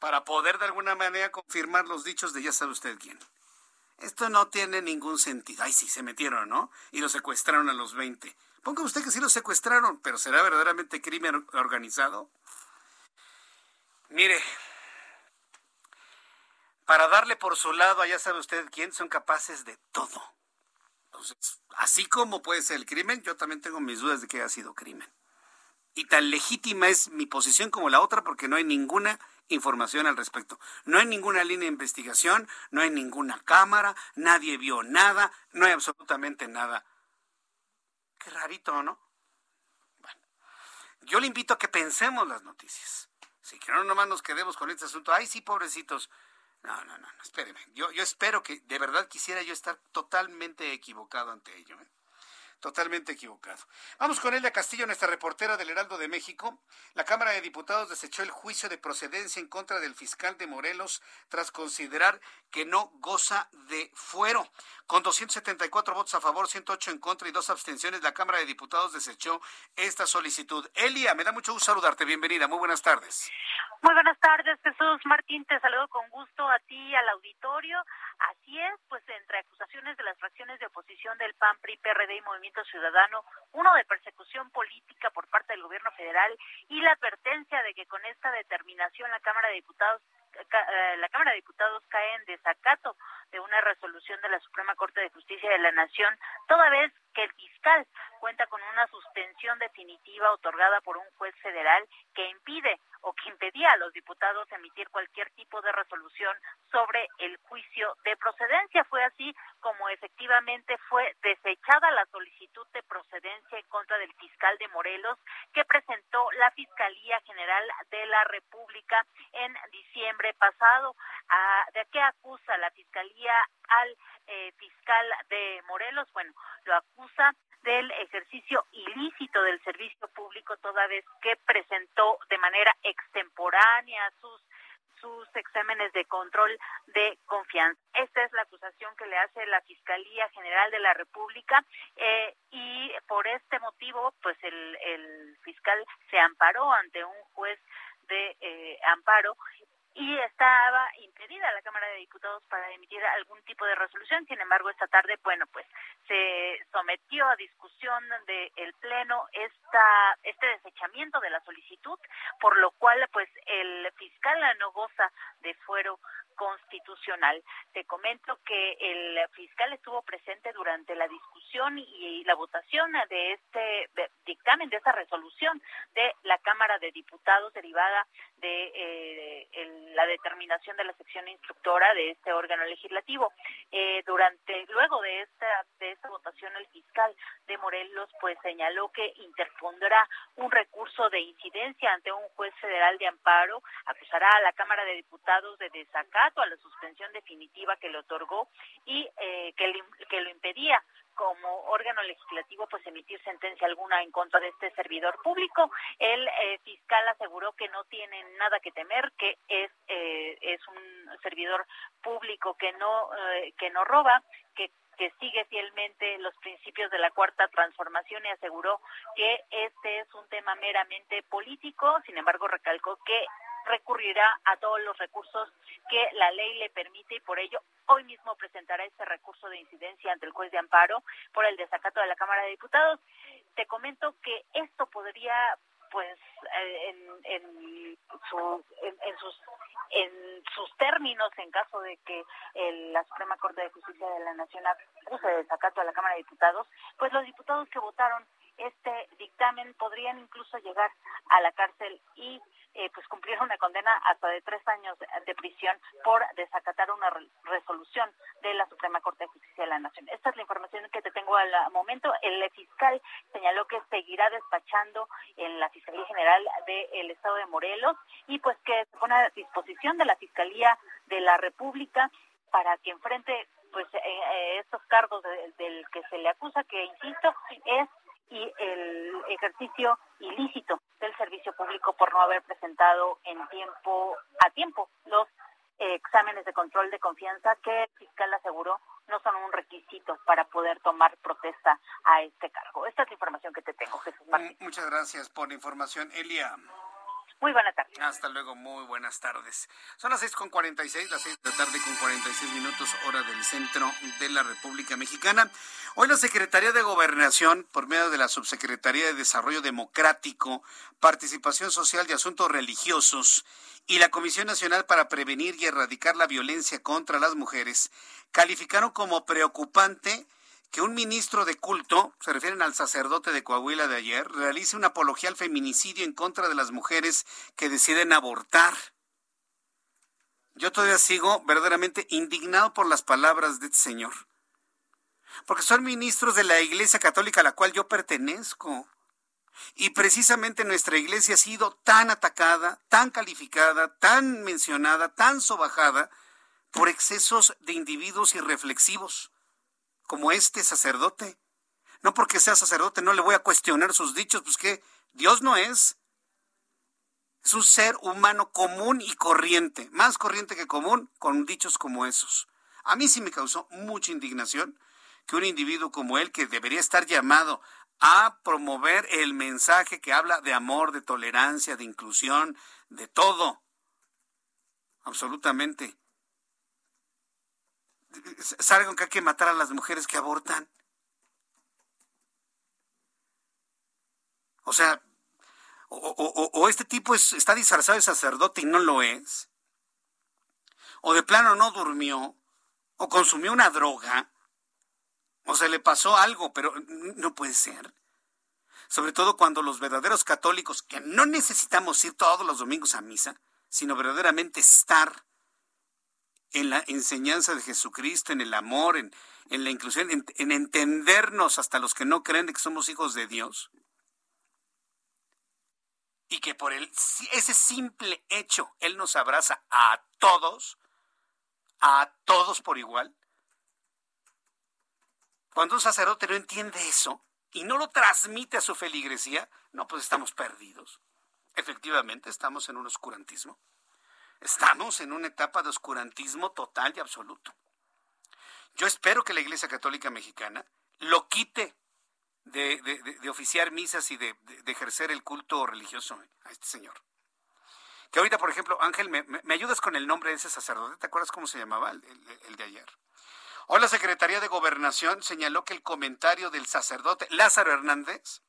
Para poder de alguna manera confirmar los dichos de ya sabe usted quién. Esto no tiene ningún sentido. Ay, sí, se metieron, ¿no? Y los secuestraron a los 20. Ponga usted que sí los secuestraron, pero ¿será verdaderamente crimen organizado? Mire, para darle por su lado a ya sabe usted quién, son capaces de todo. Entonces, así como puede ser el crimen, yo también tengo mis dudas de que haya sido crimen. Y tan legítima es mi posición como la otra porque no hay ninguna información al respecto. No hay ninguna línea de investigación, no hay ninguna cámara, nadie vio nada, no hay absolutamente nada. Qué rarito, ¿no? Bueno, yo le invito a que pensemos las noticias. Si que no nomás nos quedemos con este asunto, ay sí, pobrecitos. No, no, no, no espéreme. Yo, yo espero que de verdad quisiera yo estar totalmente equivocado ante ello. ¿eh? Totalmente equivocado. Vamos con Elia Castillo, nuestra reportera del Heraldo de México. La Cámara de Diputados desechó el juicio de procedencia en contra del fiscal de Morelos tras considerar que no goza de fuero. Con 274 votos a favor, 108 en contra y dos abstenciones, la Cámara de Diputados desechó esta solicitud. Elia, me da mucho gusto saludarte. Bienvenida. Muy buenas tardes. Muy buenas tardes, Jesús Martín. Te saludo con gusto a ti al auditorio. Así es, pues entre acusaciones de las fracciones de oposición del PAN, PRI, PRD y Movimiento Ciudadano, uno de persecución política por parte del gobierno federal y la advertencia de que con esta determinación la Cámara de Diputados eh, la Cámara de Diputados cae en desacato de una resolución de la Suprema Corte de Justicia de la Nación, toda vez que el fiscal cuenta con una suspensión definitiva otorgada por un juez federal que impide o que impedía a los diputados emitir cualquier tipo de resolución sobre el juicio de procedencia. Fue así como efectivamente fue desechada la solicitud de procedencia en contra del fiscal de Morelos que presentó la Fiscalía General de la República en diciembre pasado. Ah, ¿De qué acusa la Fiscalía al eh, fiscal de Morelos? Bueno, lo acusa del ejercicio ilícito del servicio público toda vez que presentó de manera extemporánea sus sus exámenes de control de confianza. Esta es la acusación que le hace la Fiscalía General de la República eh, y por este motivo, pues el, el fiscal se amparó ante un juez de eh, amparo y estaba impedida la Cámara de Diputados para emitir algún tipo de resolución. Sin embargo, esta tarde, bueno, pues se sometió a discusión del Pleno esta, este desechamiento de la solicitud, por lo cual, pues el fiscal no goza de fuero constitucional. Te comento que el fiscal estuvo presente durante la discusión y la votación de este dictamen, de esta resolución de la Cámara de Diputados derivada de eh, la determinación de la sección instructora de este órgano legislativo. Eh, durante, luego de esta, de esta votación, el fiscal de Morelos pues señaló que interpondrá un recurso de incidencia ante un juez federal de amparo, acusará a la Cámara de Diputados de desacato a la suspensión definitiva que le otorgó y eh, que, que lo impedía como órgano legislativo pues emitir sentencia alguna en contra de este servidor público. El eh, fiscal aseguró que no tiene nada que temer, que es eh, es un servidor público que no que no roba, que que sigue fielmente los principios de la cuarta transformación y aseguró que este es un tema meramente político, sin embargo recalcó que recurrirá a todos los recursos que la ley le permite y por ello hoy mismo presentará este recurso de incidencia ante el juez de amparo por el desacato de la Cámara de Diputados. Te comento que esto podría pues eh, en, en, en, sus en sus términos en caso de que la Suprema Corte de Justicia de la Nación acuse de desacato a la Cámara de Diputados, pues los diputados que votaron este dictamen podrían incluso llegar a la cárcel y eh, pues cumplieron una condena hasta de tres años de prisión por desacatar una resolución de la Suprema Corte de Justicia de la Nación. Esta es la información que te tengo al momento. El fiscal señaló que seguirá despachando en la Fiscalía General del Estado de Morelos y pues que se pone a disposición de la Fiscalía de la República para que enfrente pues eh, eh, estos cargos del que se le acusa, que insisto, es y el ejercicio ilícito del servicio público por no haber presentado en tiempo a tiempo los eh, exámenes de control de confianza que el fiscal aseguró no son un requisito para poder tomar protesta a este cargo. Esta es la información que te tengo, Jesús Martín. Muchas gracias por la información, Elia. Muy buenas tardes. Hasta luego, muy buenas tardes. Son las seis con cuarenta y seis, las seis de la tarde con cuarenta y seis minutos, hora del centro de la República Mexicana. Hoy la Secretaría de Gobernación, por medio de la Subsecretaría de Desarrollo Democrático, Participación Social y Asuntos Religiosos y la Comisión Nacional para Prevenir y Erradicar la Violencia contra las Mujeres, calificaron como preocupante que un ministro de culto, se refieren al sacerdote de Coahuila de ayer, realice una apología al feminicidio en contra de las mujeres que deciden abortar. Yo todavía sigo verdaderamente indignado por las palabras de este señor. Porque son ministros de la Iglesia Católica a la cual yo pertenezco. Y precisamente nuestra iglesia ha sido tan atacada, tan calificada, tan mencionada, tan sobajada por excesos de individuos irreflexivos como este sacerdote. No porque sea sacerdote no le voy a cuestionar sus dichos, pues que Dios no es. Es un ser humano común y corriente, más corriente que común, con dichos como esos. A mí sí me causó mucha indignación que un individuo como él, que debería estar llamado a promover el mensaje que habla de amor, de tolerancia, de inclusión, de todo, absolutamente. Salgan que hay que matar a las mujeres que abortan. O sea, o, este tipo está disfrazado de sacerdote y no lo es. O de plano no durmió. O consumió una droga. O se le pasó algo, pero no puede ser. Sobre todo cuando los verdaderos católicos, que no necesitamos ir todos los domingos a misa, sino verdaderamente estar en la enseñanza de Jesucristo, en el amor, en, la inclusión, en, en, entendernos hasta los que no creen que somos hijos de Dios. Y que por el, ese simple hecho Él nos abraza a todos, a todos por igual. Cuando un sacerdote no entiende eso y no lo transmite a su feligresía, no, pues estamos perdidos. Efectivamente, estamos en un oscurantismo. Estamos en una etapa de oscurantismo total y absoluto. Yo espero que la Iglesia Católica Mexicana lo quite de, oficiar misas y de, ejercer el culto religioso a este señor. Que ahorita, por ejemplo, Ángel, me, ayudas con el nombre de ese sacerdote? ¿Te acuerdas cómo se llamaba el, el de ayer? Hoy la Secretaría de Gobernación señaló que el comentario del sacerdote Lázaro Hernández,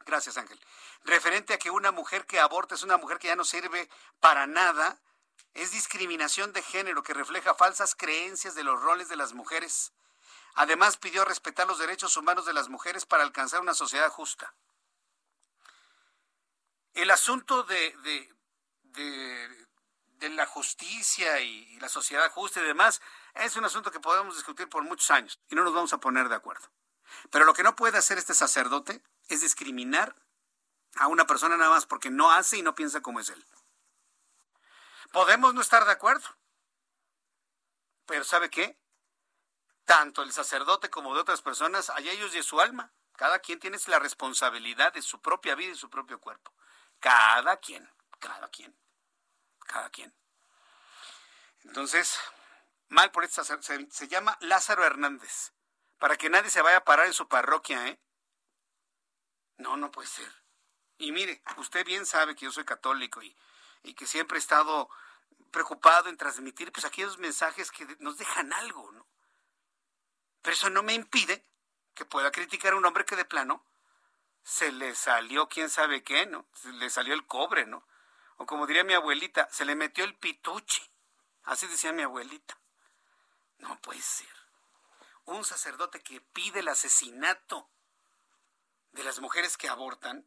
gracias Ángel, referente a que una mujer que aborta es una mujer que ya no sirve para nada, es discriminación de género que refleja falsas creencias de los roles de las mujeres. Además, pidió respetar los derechos humanos de las mujeres para alcanzar una sociedad justa. El asunto de, de, de, la justicia y, la sociedad justa y demás es un asunto que podemos discutir por muchos años y no nos vamos a poner de acuerdo. Pero lo que no puede hacer este sacerdote es discriminar a una persona nada más porque no hace y no piensa como es él. Podemos no estar de acuerdo, pero ¿sabe qué? Tanto el sacerdote como de otras personas, hay ellos de su alma. Cada quien tiene la responsabilidad de su propia vida y su propio cuerpo. Cada quien, cada quien, cada quien. Entonces, mal por este sacerdote, se llama Lázaro Hernández, para que nadie se vaya a parar en su parroquia, ¿eh? No, no puede ser. Y mire, usted bien sabe que yo soy católico y, y que siempre he estado preocupado en transmitir pues aquellos mensajes que nos dejan algo, ¿no? Pero eso no me impide que pueda criticar a un hombre que de plano se le salió quién sabe qué, ¿no? Se le salió el cobre, ¿no? O como diría mi abuelita, se le metió el pituche. Así decía mi abuelita. No puede ser. Un sacerdote que pide el asesinato de las mujeres que abortan.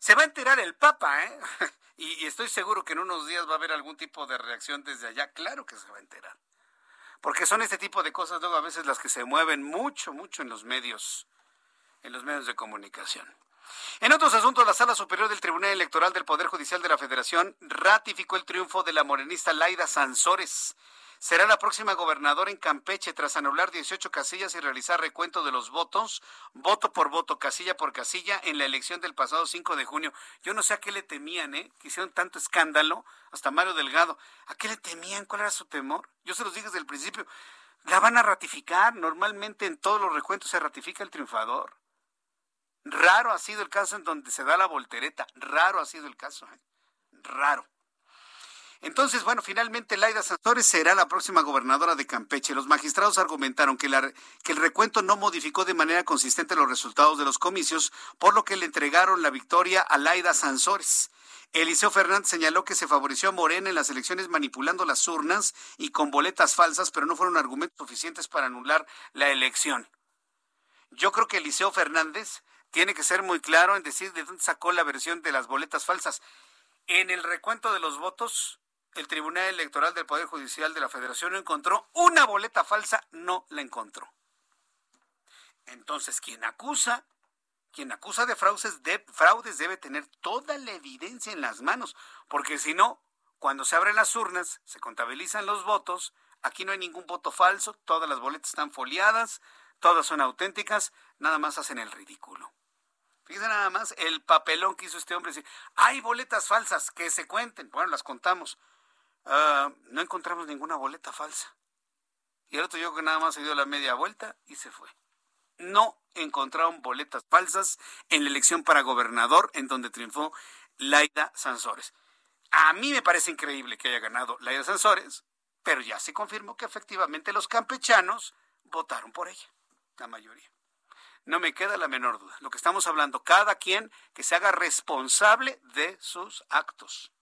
Se va a enterar el Papa, ¿eh? Y, estoy seguro que en unos días va a haber algún tipo de reacción desde allá. Claro que se va a enterar. Porque son este tipo de cosas luego a veces las que se mueven mucho, mucho en los medios, en los medios de comunicación. En otros asuntos, la Sala Superior del Tribunal Electoral del Poder Judicial de la Federación ratificó el triunfo de la morenista Laida Sansores será la próxima gobernadora en Campeche tras anular 18 casillas y realizar recuento de los votos, voto por voto, casilla por casilla, en la elección del pasado 5 de junio. Yo no sé a qué le temían, ¿eh? Que hicieron tanto escándalo, hasta Mario Delgado. ¿A qué le temían? ¿Cuál era su temor? Yo se los dije desde el principio. La van a ratificar. Normalmente en todos los recuentos se ratifica el triunfador. Raro ha sido el caso en donde se da la voltereta. Raro ha sido el caso. ¿eh? Raro. Entonces, bueno, finalmente Laida Santores será la próxima gobernadora de Campeche. Los magistrados argumentaron que, que el recuento no modificó de manera consistente los resultados de los comicios, por lo que le entregaron la victoria a Laida Sansores. Eliseo Fernández señaló que se favoreció a Morena en las elecciones manipulando las urnas y con boletas falsas, pero no fueron argumentos suficientes para anular la elección. Yo creo que Eliseo Fernández tiene que ser muy claro en decir de dónde sacó la versión de las boletas falsas. En el recuento de los votos, el Tribunal Electoral del Poder Judicial de la Federación no encontró una boleta falsa, no la encontró. Entonces, quien acusa, quien acusa de fraudes, de fraudes debe tener toda la evidencia en las manos, porque si no, cuando se abren las urnas, se contabilizan los votos, aquí no hay ningún voto falso, todas las boletas están foliadas, todas son auténticas, nada más hacen el ridículo. Fíjense nada más el papelón que hizo este hombre. Hay boletas falsas, que se cuenten. Bueno, las contamos. Ah, no encontramos ninguna boleta falsa. Y el otro yo que nada más se dio la media vuelta y se fue. No encontraron boletas falsas en la elección para gobernador en donde triunfó Laida Sansores. A mí me parece increíble que haya ganado la de Sansores, pero ya se confirmó que efectivamente los campechanos votaron por ella, la mayoría. No me queda la menor duda. Lo que estamos hablando, cada quien que se haga responsable de sus actos.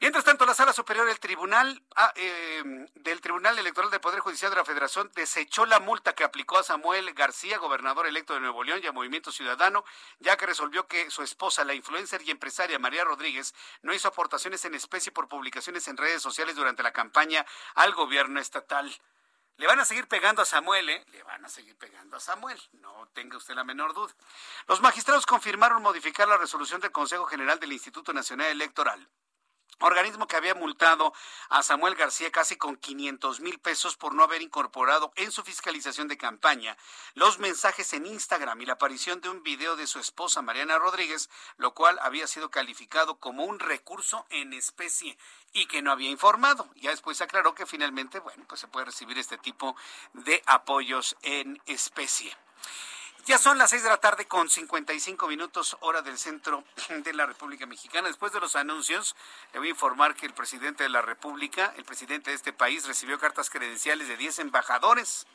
Mientras tanto, la Sala Superior del Tribunal, ah, eh, del Tribunal Electoral del Poder Judicial de la Federación desechó la multa que aplicó a Samuel García, gobernador electo de Nuevo León y a Movimiento Ciudadano, ya que resolvió que su esposa, la influencer y empresaria María Rodríguez, no hizo aportaciones en especie por publicaciones en redes sociales durante la campaña al gobierno estatal. Le van a seguir pegando a Samuel, ¿eh? Le van a seguir pegando a Samuel, no tenga usted la menor duda. Los magistrados confirmaron modificar la resolución del Consejo General del Instituto Nacional Electoral organismo que había multado a Samuel García casi con 500 mil pesos por no haber incorporado en su fiscalización de campaña los mensajes en Instagram y la aparición de un video de su esposa Mariana Rodríguez, lo cual había sido calificado como un recurso en especie y que no había informado. Ya después aclaró que finalmente, bueno, pues se puede recibir este tipo de apoyos en especie. Ya son las seis de la tarde con 55 minutos hora del centro de la República Mexicana. Después de los anuncios, le voy a informar que el presidente de la República, el presidente de este país, recibió cartas credenciales de 10 embajadores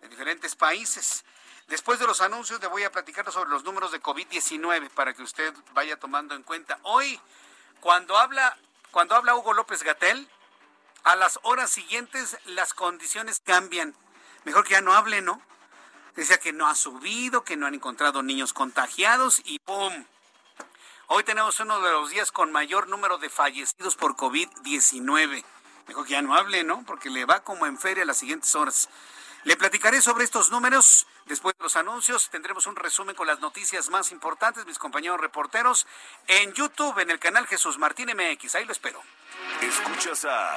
de diferentes países. Después de los anuncios, le voy a platicar sobre los números de COVID-19 para que usted vaya tomando en cuenta. Hoy, cuando habla, cuando habla Hugo López Gatel, a las horas siguientes las condiciones cambian. Mejor que ya no hable, ¿no? Decía que no ha subido, que no han encontrado niños contagiados y ¡pum! Hoy tenemos uno de los días con mayor número de fallecidos por COVID-19. Mejor que ya no hable, ¿no? Porque le va como en feria las siguientes horas. Le platicaré sobre estos números. Después de los anuncios tendremos un resumen con las noticias más importantes, mis compañeros reporteros, en YouTube, en el canal Jesús Martín MX. Ahí lo espero. Escuchas a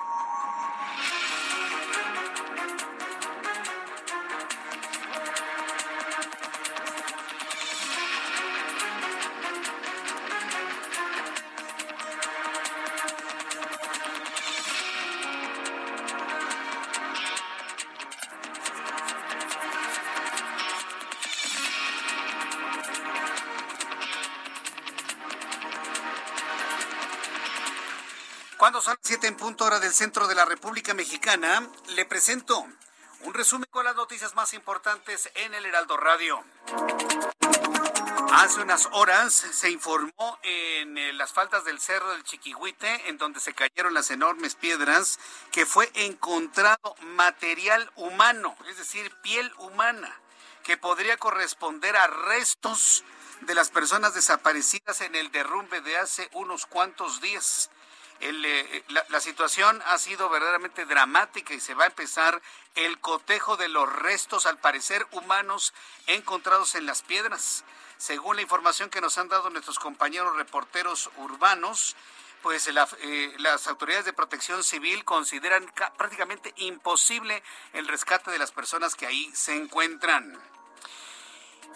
Punto hora del centro de la República Mexicana, le presento un resumen con las noticias más importantes en el Heraldo Radio. Hace unas horas se informó en eh, las faldas del Cerro del Chiquihuite, en donde se cayeron las enormes piedras, que fue encontrado material humano, es decir, piel humana, que podría corresponder a restos de las personas desaparecidas en el derrumbe de hace unos cuantos días. Eh, la, la, situación ha sido verdaderamente dramática y se va a empezar el cotejo de los restos, al parecer humanos, encontrados en las piedras. Según la información que nos han dado nuestros compañeros reporteros urbanos, pues eh, las autoridades de protección civil consideran prácticamente imposible el rescate de las personas que ahí se encuentran.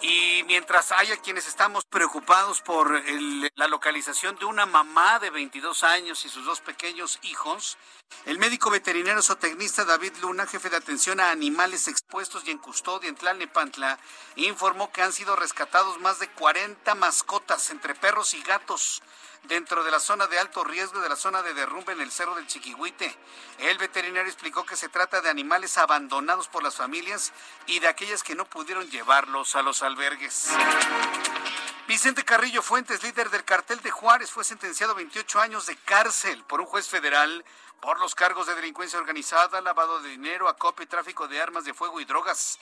Y mientras haya quienes estamos preocupados por la localización de una mamá de 22 años y sus dos pequeños hijos, el médico veterinario zootecnista David Luna, jefe de atención a animales expuestos y en custodia en Tlalnepantla, informó que han sido rescatados más de 40 mascotas entre perros y gatos dentro de la zona de alto riesgo de la zona de derrumbe en el Cerro del Chiquihuite. El veterinario explicó que se trata de animales abandonados por las familias y de aquellas que no pudieron llevarlos a los albergues. Vicente Carrillo Fuentes, líder del cartel de Juárez, fue sentenciado a 28 años de cárcel por un juez federal por los cargos de delincuencia organizada, lavado de dinero, acopio y tráfico de armas de fuego y drogas.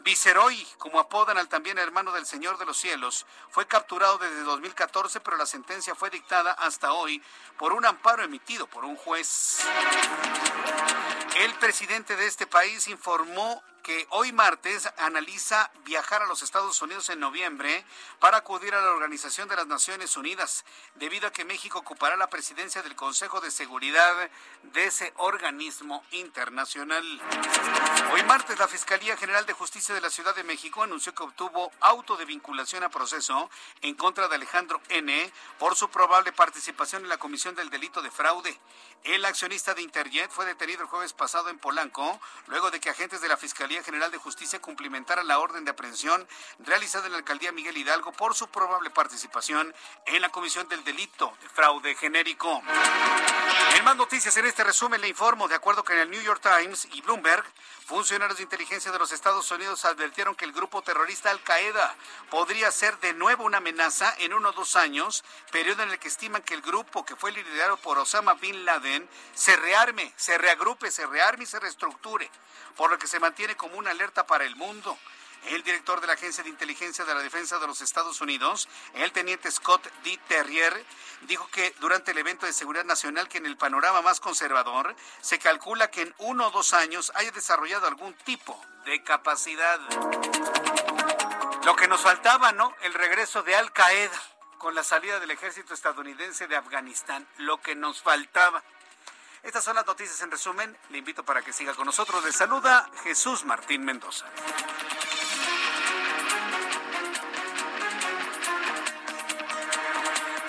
Viceroy, como apodan al también hermano del Señor de los Cielos, fue capturado desde 2014, pero la sentencia fue dictada hasta hoy por un amparo emitido por un juez. El presidente de este país informó que hoy martes analiza viajar a los Estados Unidos en noviembre para acudir a la Organización de las Naciones Unidas, debido a que México ocupará la presidencia del Consejo de Seguridad de ese organismo internacional. Hoy martes la Fiscalía General de Justicia de la Ciudad de México anunció que obtuvo auto de vinculación a proceso en contra de Alejandro N por su probable participación en la comisión del delito de fraude. El accionista de Interjet fue detenido el jueves pasado en Polanco, luego de que agentes de la Fiscalía General de Justicia cumplimentara la orden de aprehensión realizada en la alcaldía Miguel Hidalgo por su probable participación en la comisión del delito de fraude genérico. En más noticias, en este resumen le informo, de acuerdo con el New York Times y Bloomberg, funcionarios de inteligencia de los Estados Unidos advirtieron que el grupo terrorista Al Qaeda podría ser de nuevo una amenaza en uno o dos años, periodo en el que estiman que el grupo que fue liderado por Osama Bin Laden se rearme, se reagrupe, se rearme y se reestructure, por lo que se mantiene como una alerta para el mundo. El director de la Agencia de Inteligencia de la Defensa de los Estados Unidos, el teniente Scott D. Terrier, dijo que durante el evento de seguridad nacional que en el panorama más conservador se calcula que en uno o dos años haya desarrollado algún tipo de capacidad. Lo que nos faltaba, ¿no? El regreso de Al Qaeda con la salida del ejército estadounidense de Afganistán. Lo que nos faltaba. Estas son las noticias en resumen. Le invito para que siga con nosotros. Le saluda Jesús Martín Mendoza.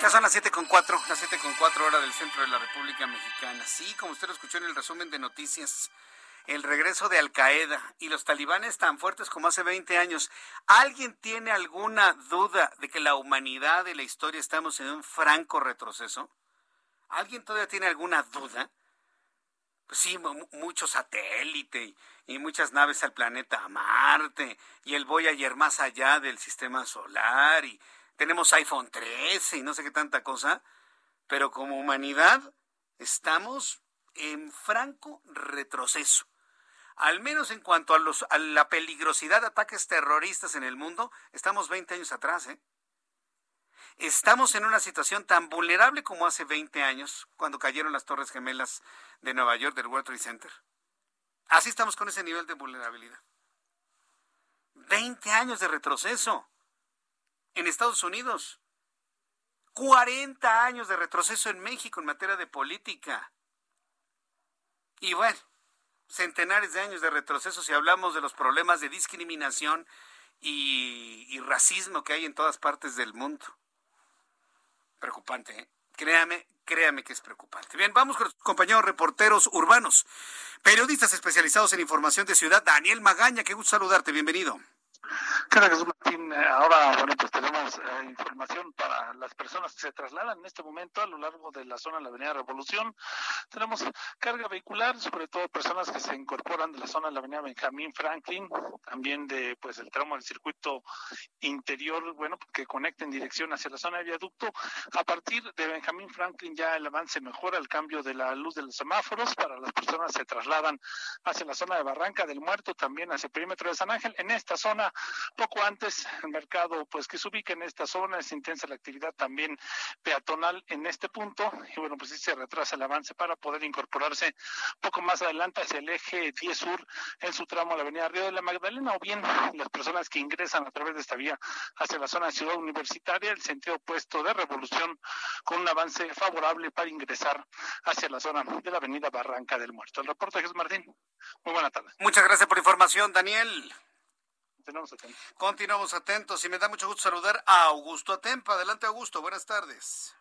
Ya son las siete con cuatro, las siete con cuatro hora del centro de la República Mexicana. Sí, como usted lo escuchó en el resumen de noticias, el regreso de Al Qaeda y los talibanes tan fuertes como hace 20 años. ¿Alguien tiene alguna duda de que la humanidad y la historia estamos en un franco retroceso? ¿Alguien todavía tiene alguna duda? Pues sí, mucho satélite y muchas naves al planeta Marte y el Voyager más allá del sistema solar y tenemos iPhone 13 y no sé qué tanta cosa, pero como humanidad estamos en franco retroceso. Al menos en cuanto a, los, a la peligrosidad de ataques terroristas en el mundo, estamos 20 años atrás. ¿eh? Estamos en una situación tan vulnerable como hace 20 años, cuando cayeron las Torres Gemelas de Nueva York del World Trade Center. Así estamos con ese nivel de vulnerabilidad. 20 años de retroceso en Estados Unidos. 40 años de retroceso en México en materia de política. Y bueno, centenares de años de retroceso si hablamos de los problemas de discriminación y, racismo que hay en todas partes del mundo. Preocupante, ¿eh? Créame, créame que es preocupante. Bien, vamos con los compañeros reporteros urbanos, periodistas especializados en información de ciudad. Daniel Magaña, qué gusto saludarte, bienvenido. Gracias, Martín. Eh, ahora, bueno, pues tenemos eh, información para las personas que se trasladan en este momento a lo largo de la zona de la Avenida Revolución. Tenemos carga vehicular, sobre todo personas que se incorporan de la zona de la Avenida Benjamín Franklin, también de pues el tramo del circuito interior, bueno, que conecta en dirección hacia la zona de viaducto. A partir de Benjamín Franklin ya el avance mejora, el cambio de la luz de los semáforos para las personas que se trasladan hacia la zona de Barranca del Muerto, también hacia el perímetro de San Ángel. En esta zona poco antes, el mercado, pues que se ubica en esta zona, es intensa la actividad también peatonal en este punto, y bueno, pues sí se retrasa el avance para poder incorporarse poco más adelante hacia el eje 10 sur en su tramo a la avenida Río de la Magdalena, o bien las personas que ingresan a través de esta vía hacia la zona ciudad universitaria, el sentido opuesto de revolución, con un avance favorable para ingresar hacia la zona de la avenida Barranca del Muerto. El reporte Jesús Martín. Muy buena tarde. Muchas gracias por la información, Daniel. Continuamos atentos. Continuamos atentos y me da mucho gusto saludar a Augusto Atempa. Adelante, Augusto. Buenas tardes.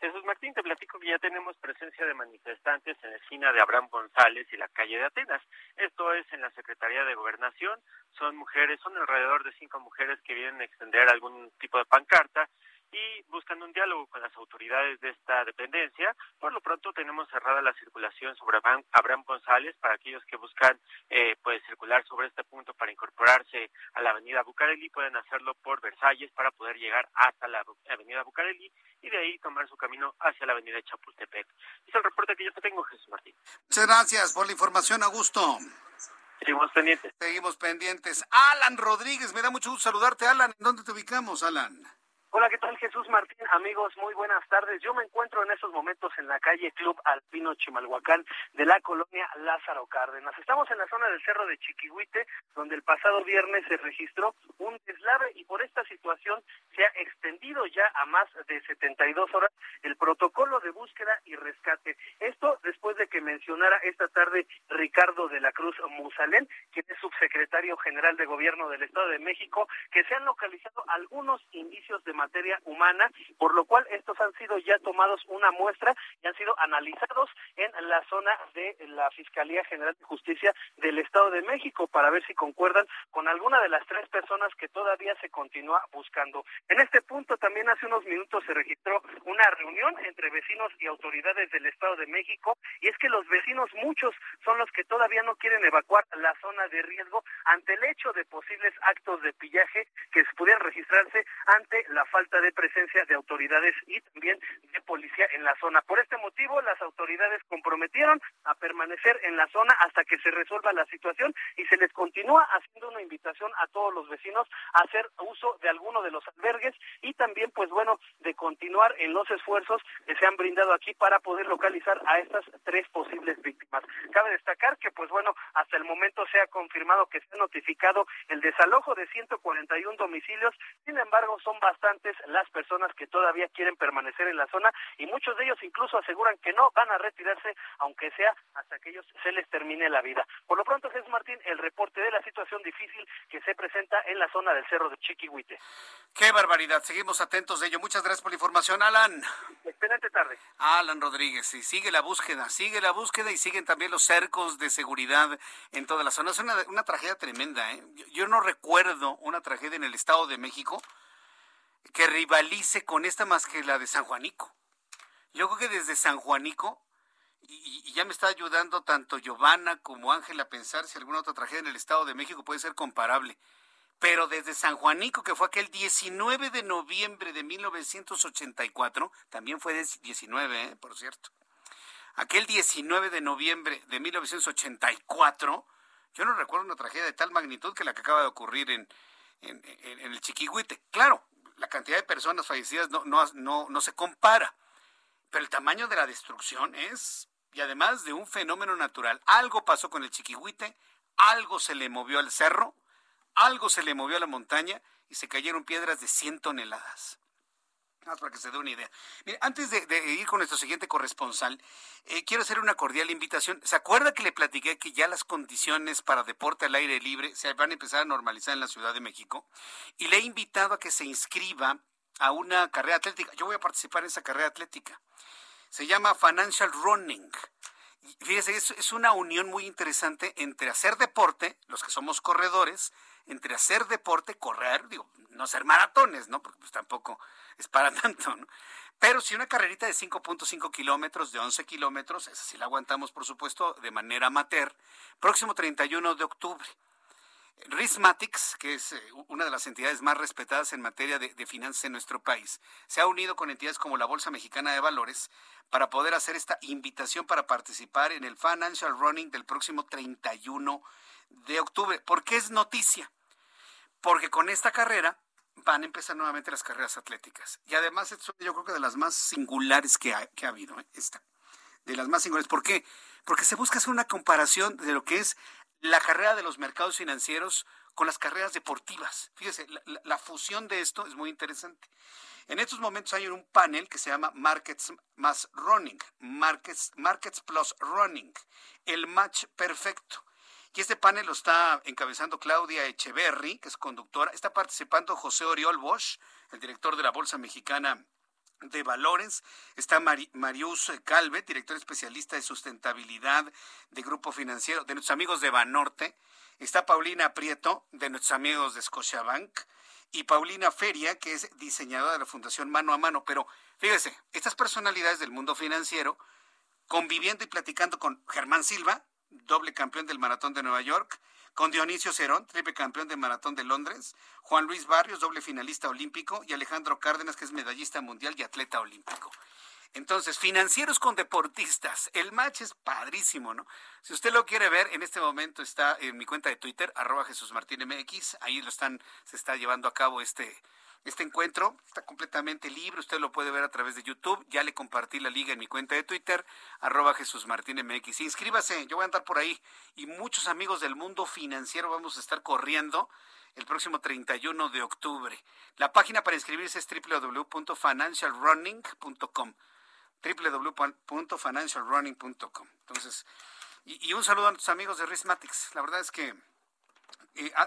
Jesús Martín, te platico que ya tenemos presencia de manifestantes en la esquina de Abraham González y la calle de Atenas. Esto es en la Secretaría de Gobernación. Son mujeres, son alrededor de cinco mujeres que vienen a extender algún tipo de pancarta y buscando un diálogo con las autoridades de esta dependencia. Por lo pronto tenemos cerrada la circulación sobre Abraham González para aquellos que buscan eh, pues circular sobre este punto para incorporarse a la avenida Bucareli pueden hacerlo por Versalles para poder llegar hasta la avenida Bucareli y de ahí tomar su camino hacia la avenida Chapultepec. Es el reporte que yo te tengo, Jesús Martín. Muchas gracias por la información, Augusto. Seguimos pendientes. Seguimos pendientes. Alan Rodríguez, me da mucho gusto saludarte, Alan. ¿En dónde te ubicamos, Alan? Hola, ¿qué tal Jesús Martín? Amigos, muy buenas tardes. Yo me encuentro en estos momentos en la calle Club Alpino Chimalhuacán de la colonia Lázaro Cárdenas. Estamos en la zona del Cerro de Chiquihuite, donde el pasado viernes se registró un deslave y por esta situación se ha extendido ya a más de 72 horas el protocolo de búsqueda y rescate. Esto después de que mencionara esta tarde Ricardo de la Cruz Musalén, quien es subsecretario general de Gobierno del Estado de México, que se han localizado algunos indicios de materia humana, por lo cual estos han sido ya tomados una muestra y han sido analizados en la zona de la Fiscalía General de Justicia del Estado de México para ver si concuerdan con alguna de las tres personas que todavía se continúa buscando. En este punto también hace unos minutos se registró una reunión entre vecinos y autoridades del Estado de México y es que los vecinos muchos son los que todavía no quieren evacuar la zona de riesgo ante el hecho de posibles actos de pillaje que pudieran registrarse ante la falta de presencia de autoridades y también de policía en la zona. Por este motivo, las autoridades comprometieron a permanecer en la zona hasta que se resuelva la situación y se les continúa haciendo una invitación a todos los vecinos a hacer uso de alguno de los albergues y también, pues bueno, de continuar en los esfuerzos que se han brindado aquí para poder localizar a estas tres posibles víctimas. Cabe destacar que, pues bueno, hasta el momento se ha confirmado que se ha notificado el desalojo de 141 domicilios, sin embargo, son bastante las personas que todavía quieren permanecer en la zona y muchos de ellos incluso aseguran que no van a retirarse aunque sea hasta que ellos se les termine la vida. Por lo pronto, Jesús Martín, el reporte de la situación difícil que se presenta en la zona del Cerro de Chiquihuite. Qué barbaridad, seguimos atentos de ello. Muchas gracias por la información, Alan. Excelente tarde. Alan Rodríguez, y sigue la búsqueda, sigue la búsqueda y siguen también los cercos de seguridad en toda la zona. Es una, una tragedia tremenda, ¿eh? yo no recuerdo una tragedia en el Estado de México que rivalice con esta más que la de San Juanico. Yo creo que desde San Juanico, y, ya me está ayudando tanto Giovanna como Ángel a pensar si alguna otra tragedia en el Estado de México puede ser comparable. Pero desde San Juanico, que fue aquel 19 de noviembre de 1984, también fue 19, ¿eh? por cierto. Aquel 19 de noviembre de 1984, yo no recuerdo una tragedia de tal magnitud que la que acaba de ocurrir en, en, en el Chiquihuite. Claro, la cantidad de personas fallecidas no, no, no, no se compara, pero el tamaño de la destrucción es, y además de un fenómeno natural, algo pasó con el chiquihuite, algo se le movió al cerro, algo se le movió a la montaña y se cayeron piedras de 100 toneladas. Más para que se dé una idea. Mire, antes de, ir con nuestro siguiente corresponsal, eh, quiero hacer una cordial invitación. ¿Se acuerda que le platiqué que ya las condiciones para deporte al aire libre se van a empezar a normalizar en la Ciudad de México? Y le he invitado a que se inscriba a una carrera atlética. Yo voy a participar en esa carrera atlética. Se llama Financial Running. Fíjese, es, es una unión muy interesante entre hacer deporte, los que somos corredores, entre hacer deporte, correr, digo, no ser maratones, ¿no? Porque pues tampoco es para tanto, ¿no? Pero si una carrerita de 5.5 kilómetros, de 11 kilómetros, esa sí la aguantamos, por supuesto, de manera amateur, próximo 31 de octubre. Rismatics, que es eh, una de las entidades más respetadas en materia de, de, finanzas en nuestro país, se ha unido con entidades como la Bolsa Mexicana de Valores para poder hacer esta invitación para participar en el Financial Running del próximo 31 de octubre. ¿Por qué es noticia? Porque con esta carrera van a empezar nuevamente las carreras atléticas. Y además, esto yo creo que de las más singulares que ha, que ha habido, ¿eh? esta. De las más singulares. ¿Por qué? Porque se busca hacer una comparación de lo que es la carrera de los mercados financieros con las carreras deportivas. Fíjese, la, fusión de esto es muy interesante. En estos momentos hay un panel que se llama Markets más Running, Markets, Markets Plus Running, el match perfecto. Y este panel lo está encabezando Claudia Echeverry, que es conductora. Está participando José Oriol Bosch, el director de la Bolsa Mexicana de Valores. Está Marius Calvet, director especialista de sustentabilidad de Grupo Financiero, de nuestros amigos de Banorte. Está Paulina Prieto, de nuestros amigos de Scotiabank, y Paulina Feria, que es diseñadora de la Fundación Mano a Mano. Pero fíjese, estas personalidades del mundo financiero, conviviendo y platicando con Germán Silva, doble campeón del Maratón de Nueva York, con Dionisio Cerón, triple campeón del Maratón de Londres, Juan Luis Barrios, doble finalista olímpico, y Alejandro Cárdenas, que es medallista mundial y atleta olímpico. Entonces, financieros con deportistas. El match es padrísimo, ¿no? Si usted lo quiere ver, en este momento está en mi cuenta de Twitter, arroba Jesús Martín MX. Ahí lo están, se está llevando a cabo este, este encuentro. Está completamente libre. Usted lo puede ver a través de YouTube. Ya le compartí la liga en mi cuenta de Twitter, arroba Jesús Martín MX. Inscríbase, yo voy a andar por ahí. Y muchos amigos del mundo financiero vamos a estar corriendo el próximo 31 de octubre. La página para inscribirse es www.financialrunning.com www.financialrunning.com. Entonces, y, un saludo a nuestros amigos de Rismatics. La verdad es que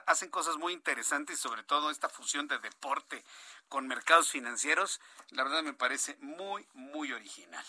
hacen cosas muy interesantes, sobre todo esta fusión de deporte con mercados financieros. La verdad me parece muy, muy original.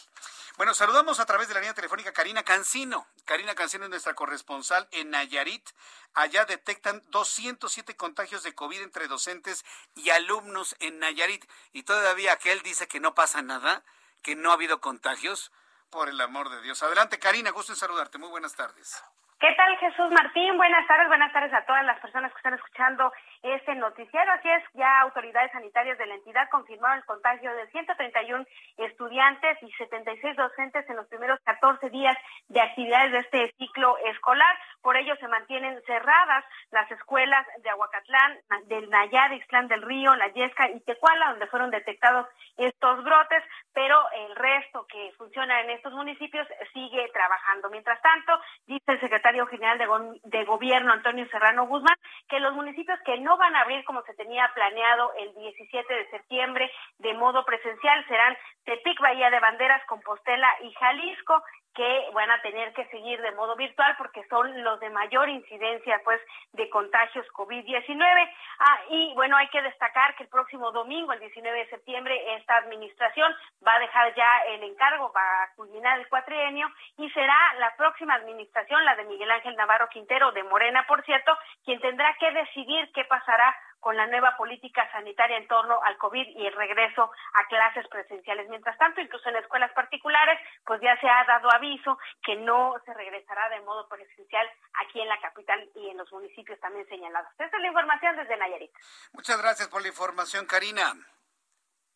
Bueno, saludamos a través de la línea telefónica Karina Cancino. Karina Cancino es nuestra corresponsal en Nayarit. Allá detectan 207 contagios de COVID entre docentes y alumnos en Nayarit. Y todavía aquel dice que no pasa nada que no ha habido contagios? Por el amor de Dios. Adelante, Karina, gusto en saludarte. Muy buenas tardes. ¿Qué tal, Jesús Martín? Buenas tardes, buenas tardes a todas las personas que están escuchando este noticiero. Así es, ya autoridades sanitarias de la entidad confirmaron el contagio de 131 estudiantes y 76 docentes en los primeros 14 días de actividades de este ciclo escolar. Por ello se mantienen cerradas las escuelas de Aguacatlán, del Nayar, Ixtlán del Río, La Yesca y Tecuala, donde fueron detectados estos brotes, pero el resto que funciona en estos municipios sigue trabajando. Mientras tanto, dice el secretario general de, de Gobierno, Antonio Serrano Guzmán, que los municipios que no van a abrir como se tenía planeado el 17 de septiembre de modo presencial. Serán Tepic, Bahía de Banderas, Compostela y Jalisco que van a tener que seguir de modo virtual porque son los de mayor incidencia pues de contagios COVID-19. Ah, y bueno, hay que destacar que el próximo domingo, el 19 de septiembre, esta administración va a dejar ya el encargo, va a culminar el cuatrienio y será la próxima administración, la de Miguel Ángel Navarro Quintero de Morena, por cierto, quien tendrá que decidir qué pasará con la nueva política sanitaria en torno al COVID y el regreso a clases presenciales. Mientras tanto, incluso en escuelas particulares, pues ya se ha dado aviso que no se regresará de modo presencial aquí en la capital y en los municipios también señalados. Esta es la información desde Nayarit. Muchas gracias por la información, Karina.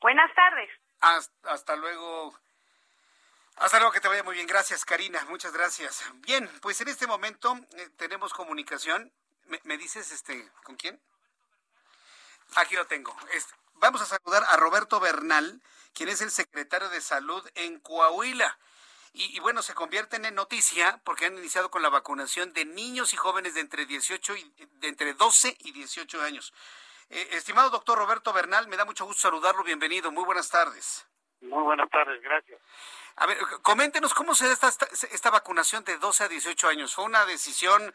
Buenas tardes. Hasta, luego. Hasta luego, que te vaya muy bien. Gracias, Karina. Muchas gracias. Bien, pues en este momento eh, tenemos comunicación. ¿Me, ¿Me, dices este con quién? Aquí lo tengo. vamos a saludar a Roberto Bernal, quien es el secretario de Salud en Coahuila. Y, bueno, se convierten en noticia porque han iniciado con la vacunación de niños y jóvenes de entre 18 y de entre 12 y 18 años. Eh, estimado doctor Roberto Bernal, me da mucho gusto saludarlo. Bienvenido. Muy buenas tardes. Muy buenas tardes, gracias. A ver, coméntenos cómo se da esta, esta, vacunación de 12 a 18 años. ¿Fue una decisión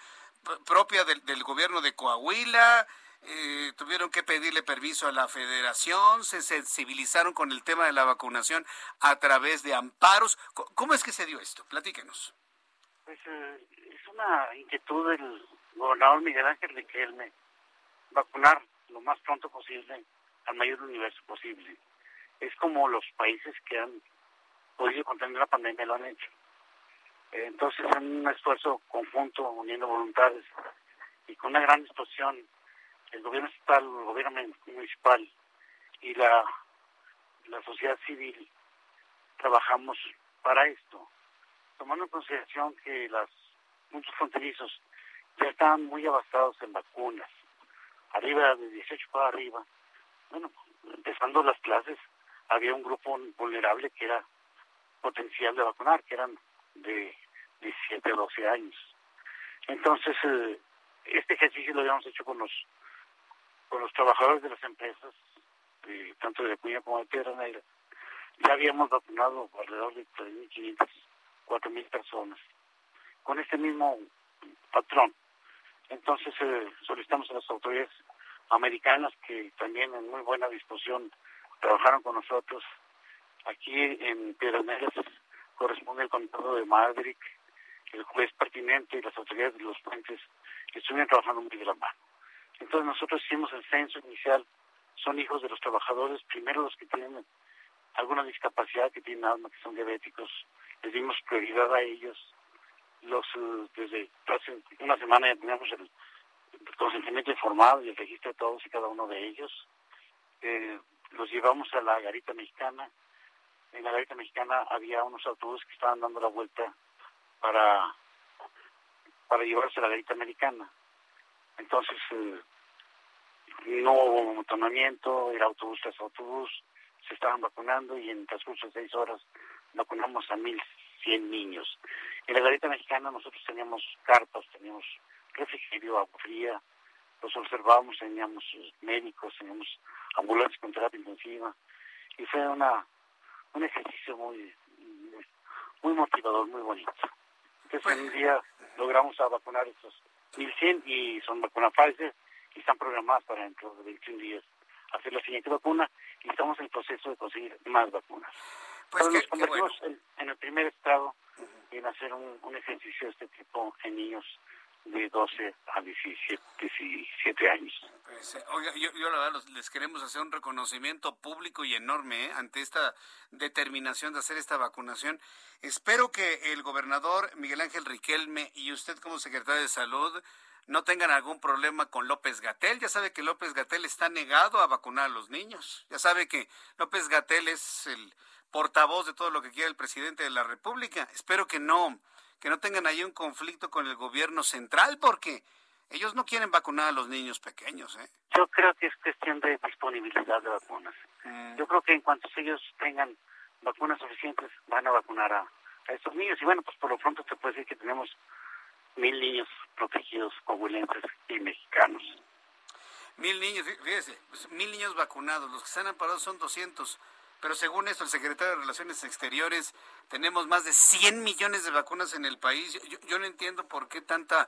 propia del, del gobierno de Coahuila? Eh, tuvieron que pedirle permiso a la federación, se sensibilizaron con el tema de la vacunación a través de amparos. ¿Cómo es que se dio esto? Platíquenos. Pues eh, es una inquietud del gobernador Miguel Ángel de que él me vacunar lo más pronto posible al mayor universo posible. Es como los países que han podido contener la pandemia lo han hecho. Entonces, en un esfuerzo conjunto, uniendo voluntades y con una gran exposición el gobierno estatal, el gobierno municipal y la, la sociedad civil trabajamos para esto, tomando en consideración que las, muchos fronterizos ya estaban muy abastados en vacunas, arriba de 18 para arriba. Bueno, empezando las clases, había un grupo vulnerable que era potencial de vacunar, que eran de 17 a 12 años. Entonces, eh, este ejercicio lo habíamos hecho con los con los trabajadores de las empresas, tanto de Acuña como de Piedra Negra, ya habíamos vacunado alrededor de 3.500, 4.000 personas, con este mismo patrón. Entonces eh, solicitamos a las autoridades americanas que también en muy buena disposición trabajaron con nosotros. Aquí en Piedras Negras corresponde el condado de Madrid, el juez pertinente y las autoridades de los puentes que estuvieron trabajando muy de la. Entonces nosotros hicimos el censo inicial, son hijos de los trabajadores, primero los que tienen alguna discapacidad, que tienen alma, que son diabéticos, les dimos prioridad a ellos. Los eh, Desde hace una semana ya teníamos el, consentimiento informado y el registro de todos y cada uno de ellos. Eh, los llevamos a la garita mexicana. En la garita mexicana había unos autobuses que estaban dando la vuelta para, para llevarse a la garita americana. Entonces, eh, no hubo amontonamiento, era autobús tras autobús, se estaban vacunando y en el transcurso de seis horas vacunamos a mil cien niños. En la garita mexicana nosotros teníamos carpas, teníamos refrigerio, agua fría, los observábamos, teníamos médicos, teníamos ambulancias con terapia intensiva y fue una un ejercicio muy muy motivador, muy bonito. Entonces en un día logramos a vacunar estos 1100 y son vacunas Pfizer y están programadas para dentro de 21 días hacer la siguiente vacuna y estamos en el proceso de conseguir más vacunas. Pues nos convertimos en, el primer estado en hacer un, un ejercicio de este tipo en niños de 12 a 17, 17 años. Pues, eh, oiga, yo, yo, la verdad les queremos hacer un reconocimiento público y enorme ¿eh? ante esta determinación de hacer esta vacunación. Espero que el gobernador Miguel Ángel Riquelme y usted como secretario de Salud no tengan algún problema con López Gatel. Ya sabe que López Gatel está negado a vacunar a los niños. Ya sabe que López Gatel es el portavoz de todo lo que quiere el presidente de la República. Espero que no que no tengan ahí un conflicto con el gobierno central, porque ellos no quieren vacunar a los niños pequeños. ¿eh? Yo creo que es cuestión de disponibilidad de vacunas. Mm. Yo creo que en cuanto ellos tengan vacunas suficientes, van a vacunar a, estos niños. Y bueno, pues por lo pronto se puede decir que tenemos mil niños protegidos, coagulenses y mexicanos. Mil niños, fíjese, pues, mil niños vacunados, los que están amparados son 200. Pero según esto, el secretario de Relaciones Exteriores, tenemos más de 100 millones de vacunas en el país. Yo, no entiendo por qué tanta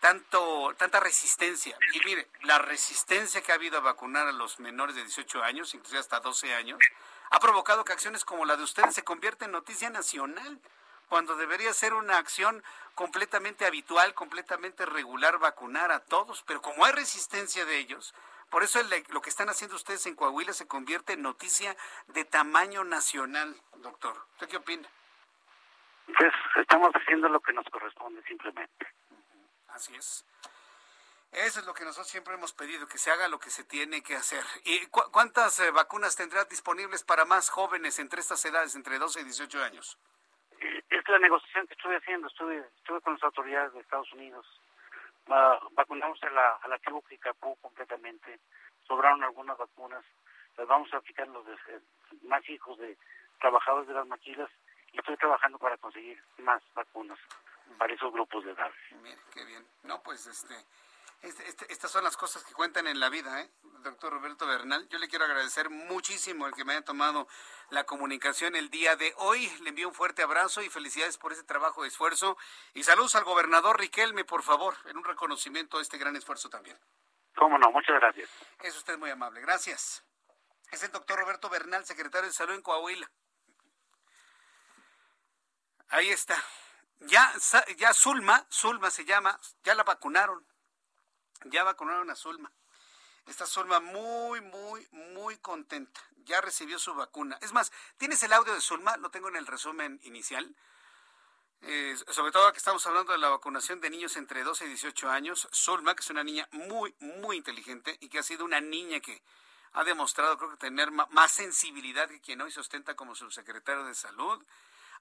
tanto tanta resistencia. Y mire, la resistencia que ha habido a vacunar a los menores de 18 años, incluso hasta 12 años, ha provocado que acciones como la de ustedes se convierta en noticia nacional, cuando debería ser una acción completamente habitual, completamente regular vacunar a todos, pero como hay resistencia de ellos, por eso lo que están haciendo ustedes en Coahuila se convierte en noticia de tamaño nacional, doctor. ¿Usted qué opina? Pues estamos haciendo lo que nos corresponde simplemente. Así es. Eso es lo que nosotros siempre hemos pedido, que se haga lo que se tiene que hacer. ¿Y cuántas eh, vacunas tendrás disponibles para más jóvenes entre estas edades, entre 12 y 18 años? Es la negociación que estoy haciendo. Estuve, estuve con las autoridades de Estados Unidos vacunamos a la, a la tribu completamente, sobraron algunas vacunas, las vamos a aplicar los eh, más hijos de trabajadores de las maquilas y estoy trabajando para conseguir más vacunas para esos grupos de edad. Mire, qué bien. No, pues este, este, este, estas son las cosas que cuentan en la vida, ¿eh? Doctor Roberto Bernal, yo le quiero agradecer muchísimo el que me haya tomado la comunicación el día de hoy. Le envío un fuerte abrazo y felicidades por ese trabajo de esfuerzo. Y saludos al gobernador Riquelme, por favor, en un reconocimiento de este gran esfuerzo también. Cómo no, muchas gracias. Es usted muy amable, gracias. Es el doctor Roberto Bernal, secretario de Salud en Coahuila. Ahí está. Ya, ya Zulma, Zulma se llama, ya la vacunaron. Ya vacunaron a Zulma. Esta Zulma muy, muy, muy contenta. Ya recibió su vacuna. Es más, ¿tienes el audio de Zulma? Lo tengo en el resumen inicial. Eh, sobre todo que estamos hablando de la vacunación de niños entre 12 y 18 años. Zulma, que es una niña muy, muy inteligente y que ha sido una niña que ha demostrado, creo que, tener más sensibilidad que quien hoy ostenta como subsecretario de Salud.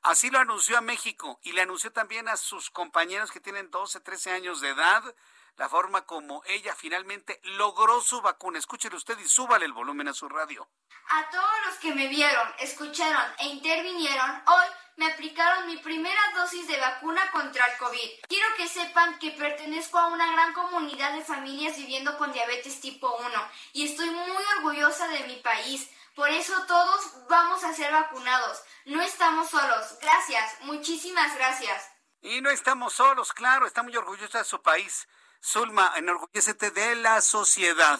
Así lo anunció a México y le anunció también a sus compañeros que tienen 12, 13 años de edad la forma como ella finalmente logró su vacuna. Escúchele usted y súbale el volumen a su radio. A todos los que me vieron, escucharon e intervinieron, hoy me aplicaron mi primera dosis de vacuna contra el COVID. Quiero que sepan que pertenezco a una gran comunidad de familias viviendo con diabetes tipo 1 y estoy muy orgullosa de mi país. Por eso todos vamos a ser vacunados. No estamos solos. Gracias, muchísimas gracias. Y no estamos solos, claro, está muy orgullosa de su país. Zulma, enorgullécete de la sociedad.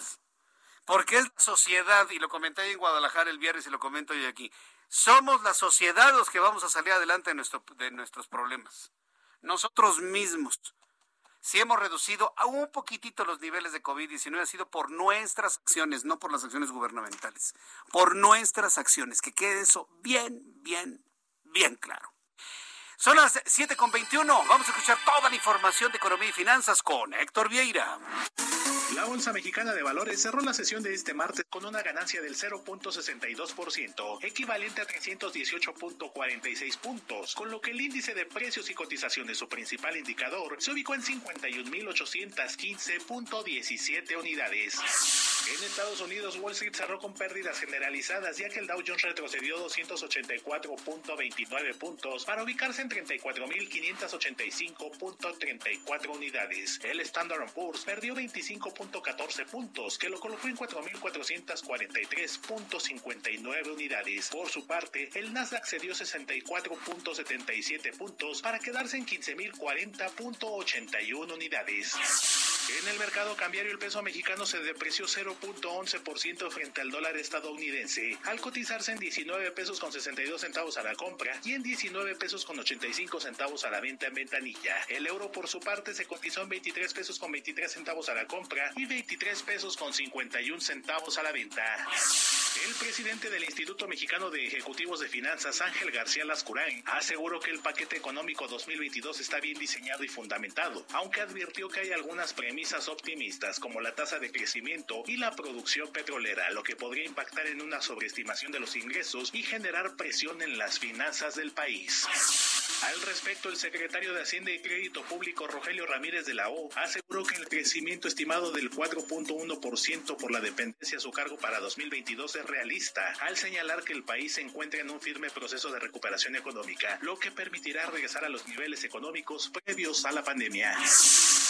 Porque es la sociedad, y lo comenté en Guadalajara el viernes y lo comento hoy aquí. Somos la sociedad los que vamos a salir adelante de, nuestro, de nuestros problemas. Nosotros mismos. si hemos reducido a un poquitito los niveles de COVID-19 ha sido por nuestras acciones, no por las acciones gubernamentales, por nuestras acciones, que quede eso bien, bien, bien claro. Son las 7.21. Vamos a escuchar toda la información de economía y finanzas con Héctor Vieira. La Bolsa Mexicana de Valores cerró la sesión de este martes con una ganancia del 0.62%, equivalente a 318.46 puntos, con lo que el índice de precios y cotizaciones, su principal indicador, se ubicó en 51.815.17 unidades. En Estados Unidos, Wall Street cerró con pérdidas generalizadas, ya que el Dow Jones retrocedió 284.29 puntos para ubicarse en 34.585.34 unidades. El Standard Poor's perdió 25.14 puntos, que lo colocó en 4.443.59 unidades. Por su parte, el Nasdaq cedió 64.77 puntos para quedarse en 15.040.81 unidades. En el mercado cambiario el peso mexicano se depreció 0.11% frente al dólar estadounidense, al cotizarse en 19 pesos con 62 centavos a la compra y en 19 pesos con 85 centavos a la venta en ventanilla. El euro por su parte se cotizó en 23 pesos con 23 centavos a la compra y 23 pesos con 51 centavos a la venta. El presidente del Instituto Mexicano de Ejecutivos de Finanzas, Ángel García Lascurain, aseguró que el paquete económico 2022 está bien diseñado y fundamentado, aunque advirtió que hay algunas premisas optimistas como la tasa de crecimiento y la producción petrolera, lo que podría impactar en una sobreestimación de los ingresos y generar presión en las finanzas del país. Al respecto, el secretario de Hacienda y Crédito Público, Rogelio Ramírez de la O, aseguró que el crecimiento estimado del 4.1% por la dependencia a su cargo para 2022 es realista, al señalar que el país se encuentra en un firme proceso de recuperación económica, lo que permitirá regresar a los niveles económicos previos a la pandemia.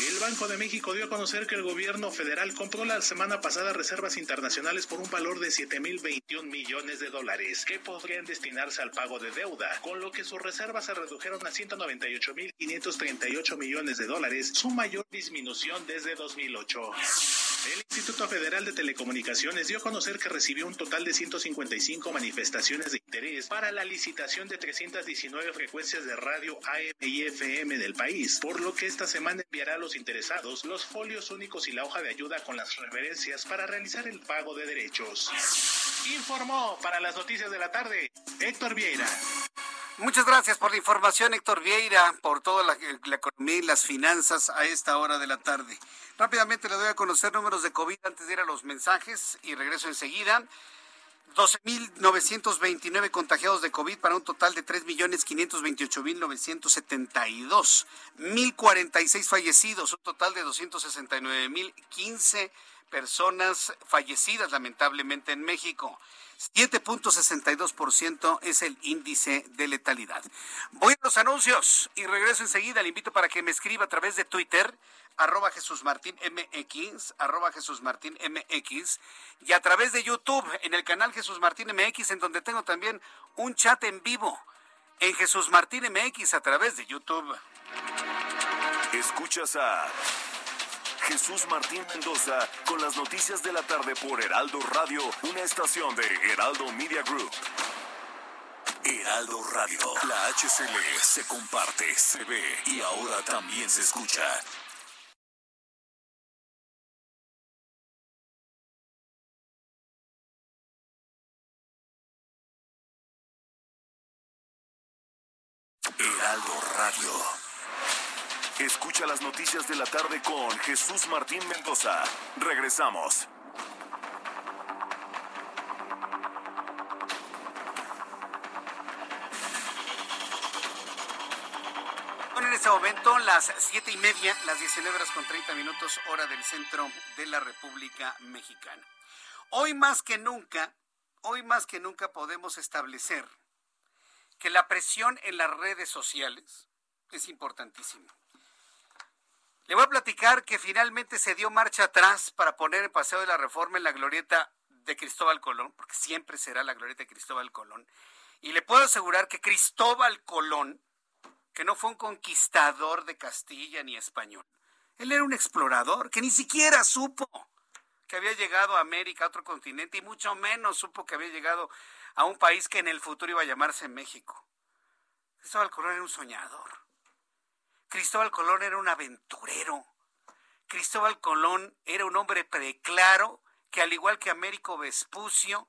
El Banco de México dio a conocer que el gobierno federal compró la semana pasada reservas internacionales por un valor de 7.021 millones de dólares, que podrían destinarse al pago de deuda, con lo que sus reservas se redujeron a 198.538 millones de dólares, su mayor disminución desde 2008. El Instituto Federal de Telecomunicaciones dio a conocer que recibió un total de 155 manifestaciones de interés para la licitación de 319 frecuencias de radio AM y FM del país, por lo que esta semana enviará a los interesados los folios únicos y la hoja de ayuda con las referencias para realizar el pago de derechos. Informó para las noticias de la tarde Héctor Vieira. Muchas gracias por la información, Héctor Vieira, por toda la, economía y las finanzas a esta hora de la tarde. Rápidamente le doy a conocer números de COVID antes de ir a los mensajes y regreso enseguida. 12.929 contagiados de COVID para un total de 3.528.972. 1.046 fallecidos, un total de 269.015 personas fallecidas lamentablemente en México. 7.62% es el índice de letalidad. Voy a los anuncios y regreso enseguida. Le invito para que me escriba a través de Twitter, arroba Jesús Martín MX, arroba Jesús Martín MX, y a través de YouTube, en el canal Jesús Martín MX, en donde tengo también un chat en vivo, en Jesús Martín MX, a través de YouTube. Escuchas a Jesús Martín Mendoza con las noticias de la tarde por Heraldo Radio, una estación de Heraldo Media Group. Heraldo Radio, la HCL se comparte, se ve y ahora también se escucha. Heraldo Radio. Escucha las noticias de la tarde con Jesús Martín Mendoza. Regresamos. en este momento las siete y media, las 19 horas con 30 minutos, hora del centro de la República Mexicana. Hoy más que nunca, hoy más que nunca podemos establecer que la presión en las redes sociales es importantísima. Le voy a platicar que finalmente se dio marcha atrás para poner el Paseo de la Reforma en la glorieta de Cristóbal Colón, porque siempre será la glorieta de Cristóbal Colón. Y le puedo asegurar que Cristóbal Colón, que no fue un conquistador de Castilla ni español, él era un explorador que ni siquiera supo que había llegado a América, a otro continente, y mucho menos supo que había llegado a un país que en el futuro iba a llamarse México. Cristóbal Colón era un soñador. Cristóbal Colón era un aventurero. Cristóbal Colón era un hombre preclaro que al igual que Américo Vespucio,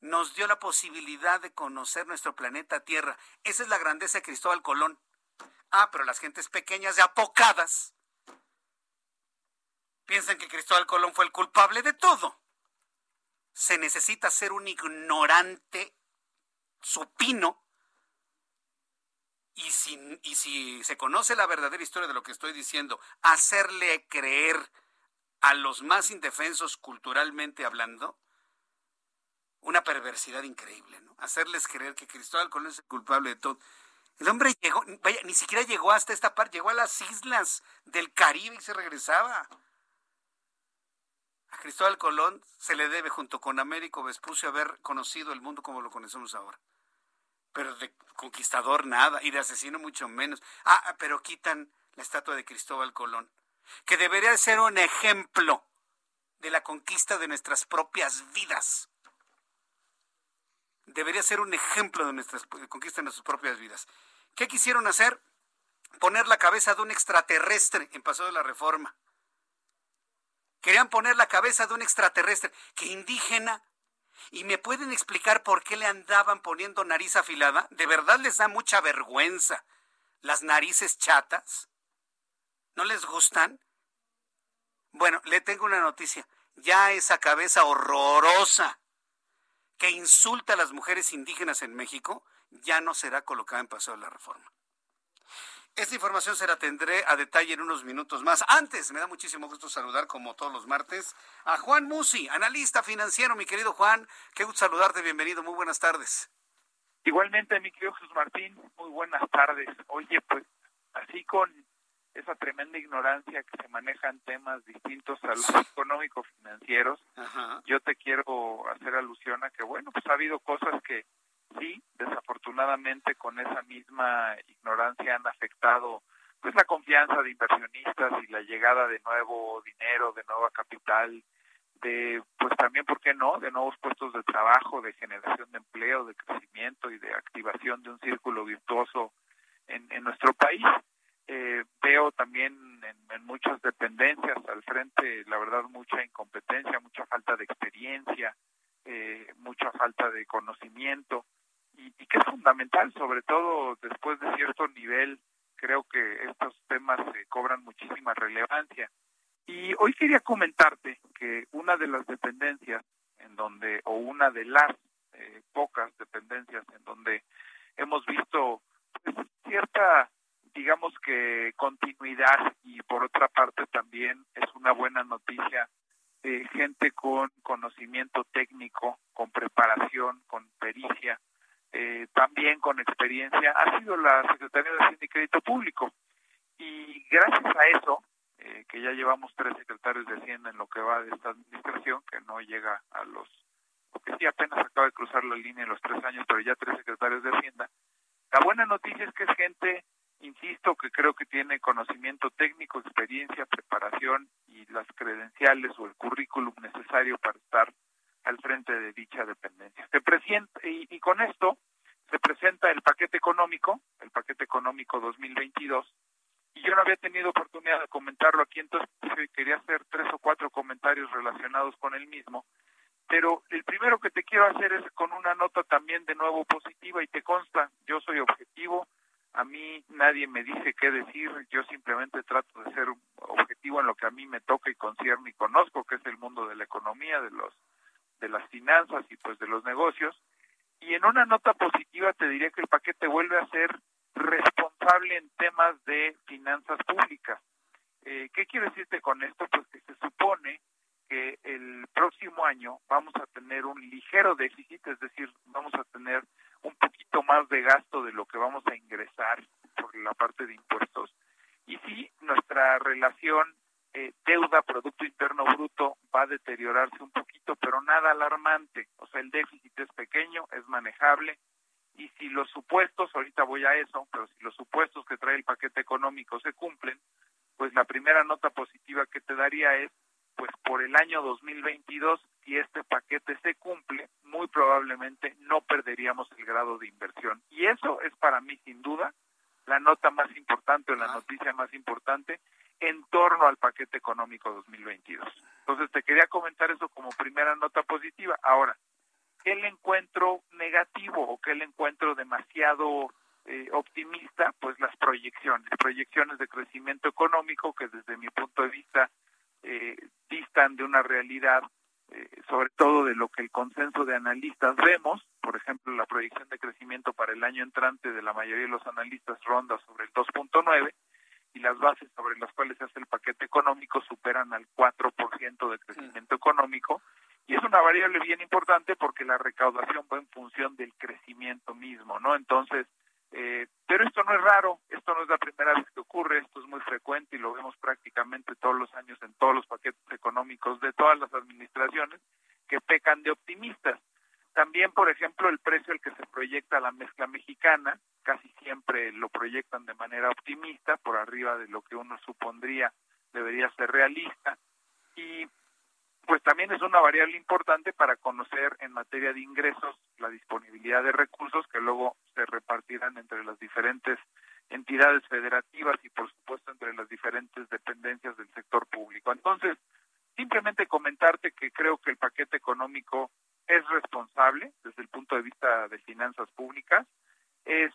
nos dio la posibilidad de conocer nuestro planeta Tierra. Esa es la grandeza de Cristóbal Colón. Ah, pero las gentes pequeñas y apocadas piensan que Cristóbal Colón fue el culpable de todo. Se necesita ser un ignorante supino y si, y si se conoce la verdadera historia de lo que estoy diciendo, hacerle creer a los más indefensos culturalmente hablando, una perversidad increíble, ¿no? Hacerles creer que Cristóbal Colón es el culpable de todo. El hombre llegó, vaya, ni siquiera llegó hasta esta parte, llegó a las islas del Caribe y se regresaba. A Cristóbal Colón se le debe, junto con Américo Vespucio, haber conocido el mundo como lo conocemos ahora. Pero de conquistador nada, y de asesino mucho menos. Ah, pero quitan la estatua de Cristóbal Colón, que debería ser un ejemplo de la conquista de nuestras propias vidas debería ser un ejemplo de nuestras conquistas en nuestras propias vidas. ¿Qué quisieron hacer? Poner la cabeza de un extraterrestre en Paso de la Reforma. Querían poner la cabeza de un extraterrestre, que indígena. ¿Y me pueden explicar por qué le andaban poniendo nariz afilada? ¿De verdad les da mucha vergüenza las narices chatas? ¿No les gustan? Bueno, le tengo una noticia. Ya esa cabeza horrorosa que insulta a las mujeres indígenas en México ya no será colocada en paso de la reforma. Esta información se la tendré a detalle en unos minutos más. Antes, me da muchísimo gusto saludar, como todos los martes, a Juan Musi, analista financiero. Mi querido Juan, qué gusto saludarte, bienvenido, muy buenas tardes. Igualmente, mi querido Jesús Martín, muy buenas tardes. Oye, pues así con esa tremenda ignorancia que se maneja en temas distintos a los económicos financieros, yo te quiero hacer alusión a que, bueno, pues ha habido cosas que sí, desafortunadamente con esa misma ignorancia han afectado pues la confianza de inversionistas y la llegada de nuevo dinero, de nueva capital, de pues también, ¿por qué no?, de nuevos puestos de trabajo, de generación de empleo, de crecimiento y de activación de un círculo virtuoso en, en nuestro país. Eh, veo también en, muchas dependencias al frente, la verdad, mucha incompetencia, mucha falta de experiencia, eh, mucha falta de conocimiento y, que es fundamental, sobre todo después de cierto nivel, creo que estos temas eh, cobran muchísima relevancia. Y hoy quería comentarte que una de las dependencias en donde, o una de las pocas dependencias en donde hemos visto pues, cierta digamos que continuidad y por otra parte también es una buena noticia de gente con conocimiento técnico, con preparación, con pericia, eh, también con experiencia, ha sido la Secretaría de Hacienda y Crédito Público. Y gracias a eso, eh, que ya llevamos tres secretarios de Hacienda en lo que va de esta administración, que no llega a los, porque sí apenas acaba de cruzar la línea en los tres años, pero ya tres secretarios de Hacienda, la buena noticia es que es gente Insisto que creo que tiene conocimiento técnico, experiencia, preparación y las credenciales o el currículum necesario para estar al frente de dicha dependencia. Se presenta, y, con esto se presenta el paquete económico, el paquete económico 2022, y yo no había tenido oportunidad de comentarlo aquí, entonces quería hacer tres o cuatro comentarios relacionados con el mismo, pero el primero que te quiero hacer es con una nota también de nuevo positiva y te consta, yo soy objetivo, a mí nadie me dice qué decir, yo simplemente trato de ser objetivo en lo que a mí me toca y concierne y conozco, que es el mundo de la economía, de los de las finanzas y pues de los negocios. Y en una nota positiva te diría que el paquete vuelve a ser responsable en temas de finanzas públicas. Eh, ¿Qué quiero decirte con esto? Pues que se supone que el próximo año vamos a tener un ligero déficit, es decir, vamos a tener un poquito más de gasto de lo que vamos a ingresar por la parte de impuestos. Y sí, nuestra relación eh, deuda-producto interno bruto va a deteriorarse un poquito, pero nada alarmante. O sea, el déficit es pequeño, es manejable. Y si los supuestos, ahorita voy a eso, pero si los supuestos que trae el paquete económico se cumplen, pues la primera nota positiva que te daría es pues por el año 2022, si este paquete se cumple, muy probablemente no perderíamos el grado de inversión. Y eso es para mí, sin duda, la nota más importante o la noticia más importante en torno al paquete económico 2022. Entonces te quería comentar eso como primera nota positiva. Ahora, ¿qué le encuentro negativo o qué le encuentro demasiado eh, optimista? Pues las proyecciones, proyecciones de crecimiento económico que desde mi punto de vista eh, distan de una realidad, eh, sobre todo de lo que el consenso de analistas vemos, por ejemplo, la proyección de crecimiento para el año entrante de la mayoría de los analistas ronda sobre el 2.9 y las bases sobre las cuales se hace el paquete económico superan al 4% de crecimiento económico y es una variable bien importante porque la recaudación va en función del crecimiento mismo, ¿no? Entonces, eh, pero esto no es raro, esto no es la primera vez que ocurre, esto es muy frecuente y lo vemos prácticamente todos los años en todos los paquetes económicos de todas las administraciones que pecan de optimistas. También, por ejemplo, el precio al que se proyecta la mezcla mexicana, casi siempre lo proyectan de manera optimista, por arriba de lo que uno supondría debería ser realista. Y pues también es una variable importante para conocer en materia de ingresos la disponibilidad de recursos que luego se repartirán entre las diferentes entidades federativas y por supuesto entre las diferentes dependencias del sector público. Entonces, simplemente comentarte que creo que el paquete económico es responsable desde el punto de vista de finanzas públicas, es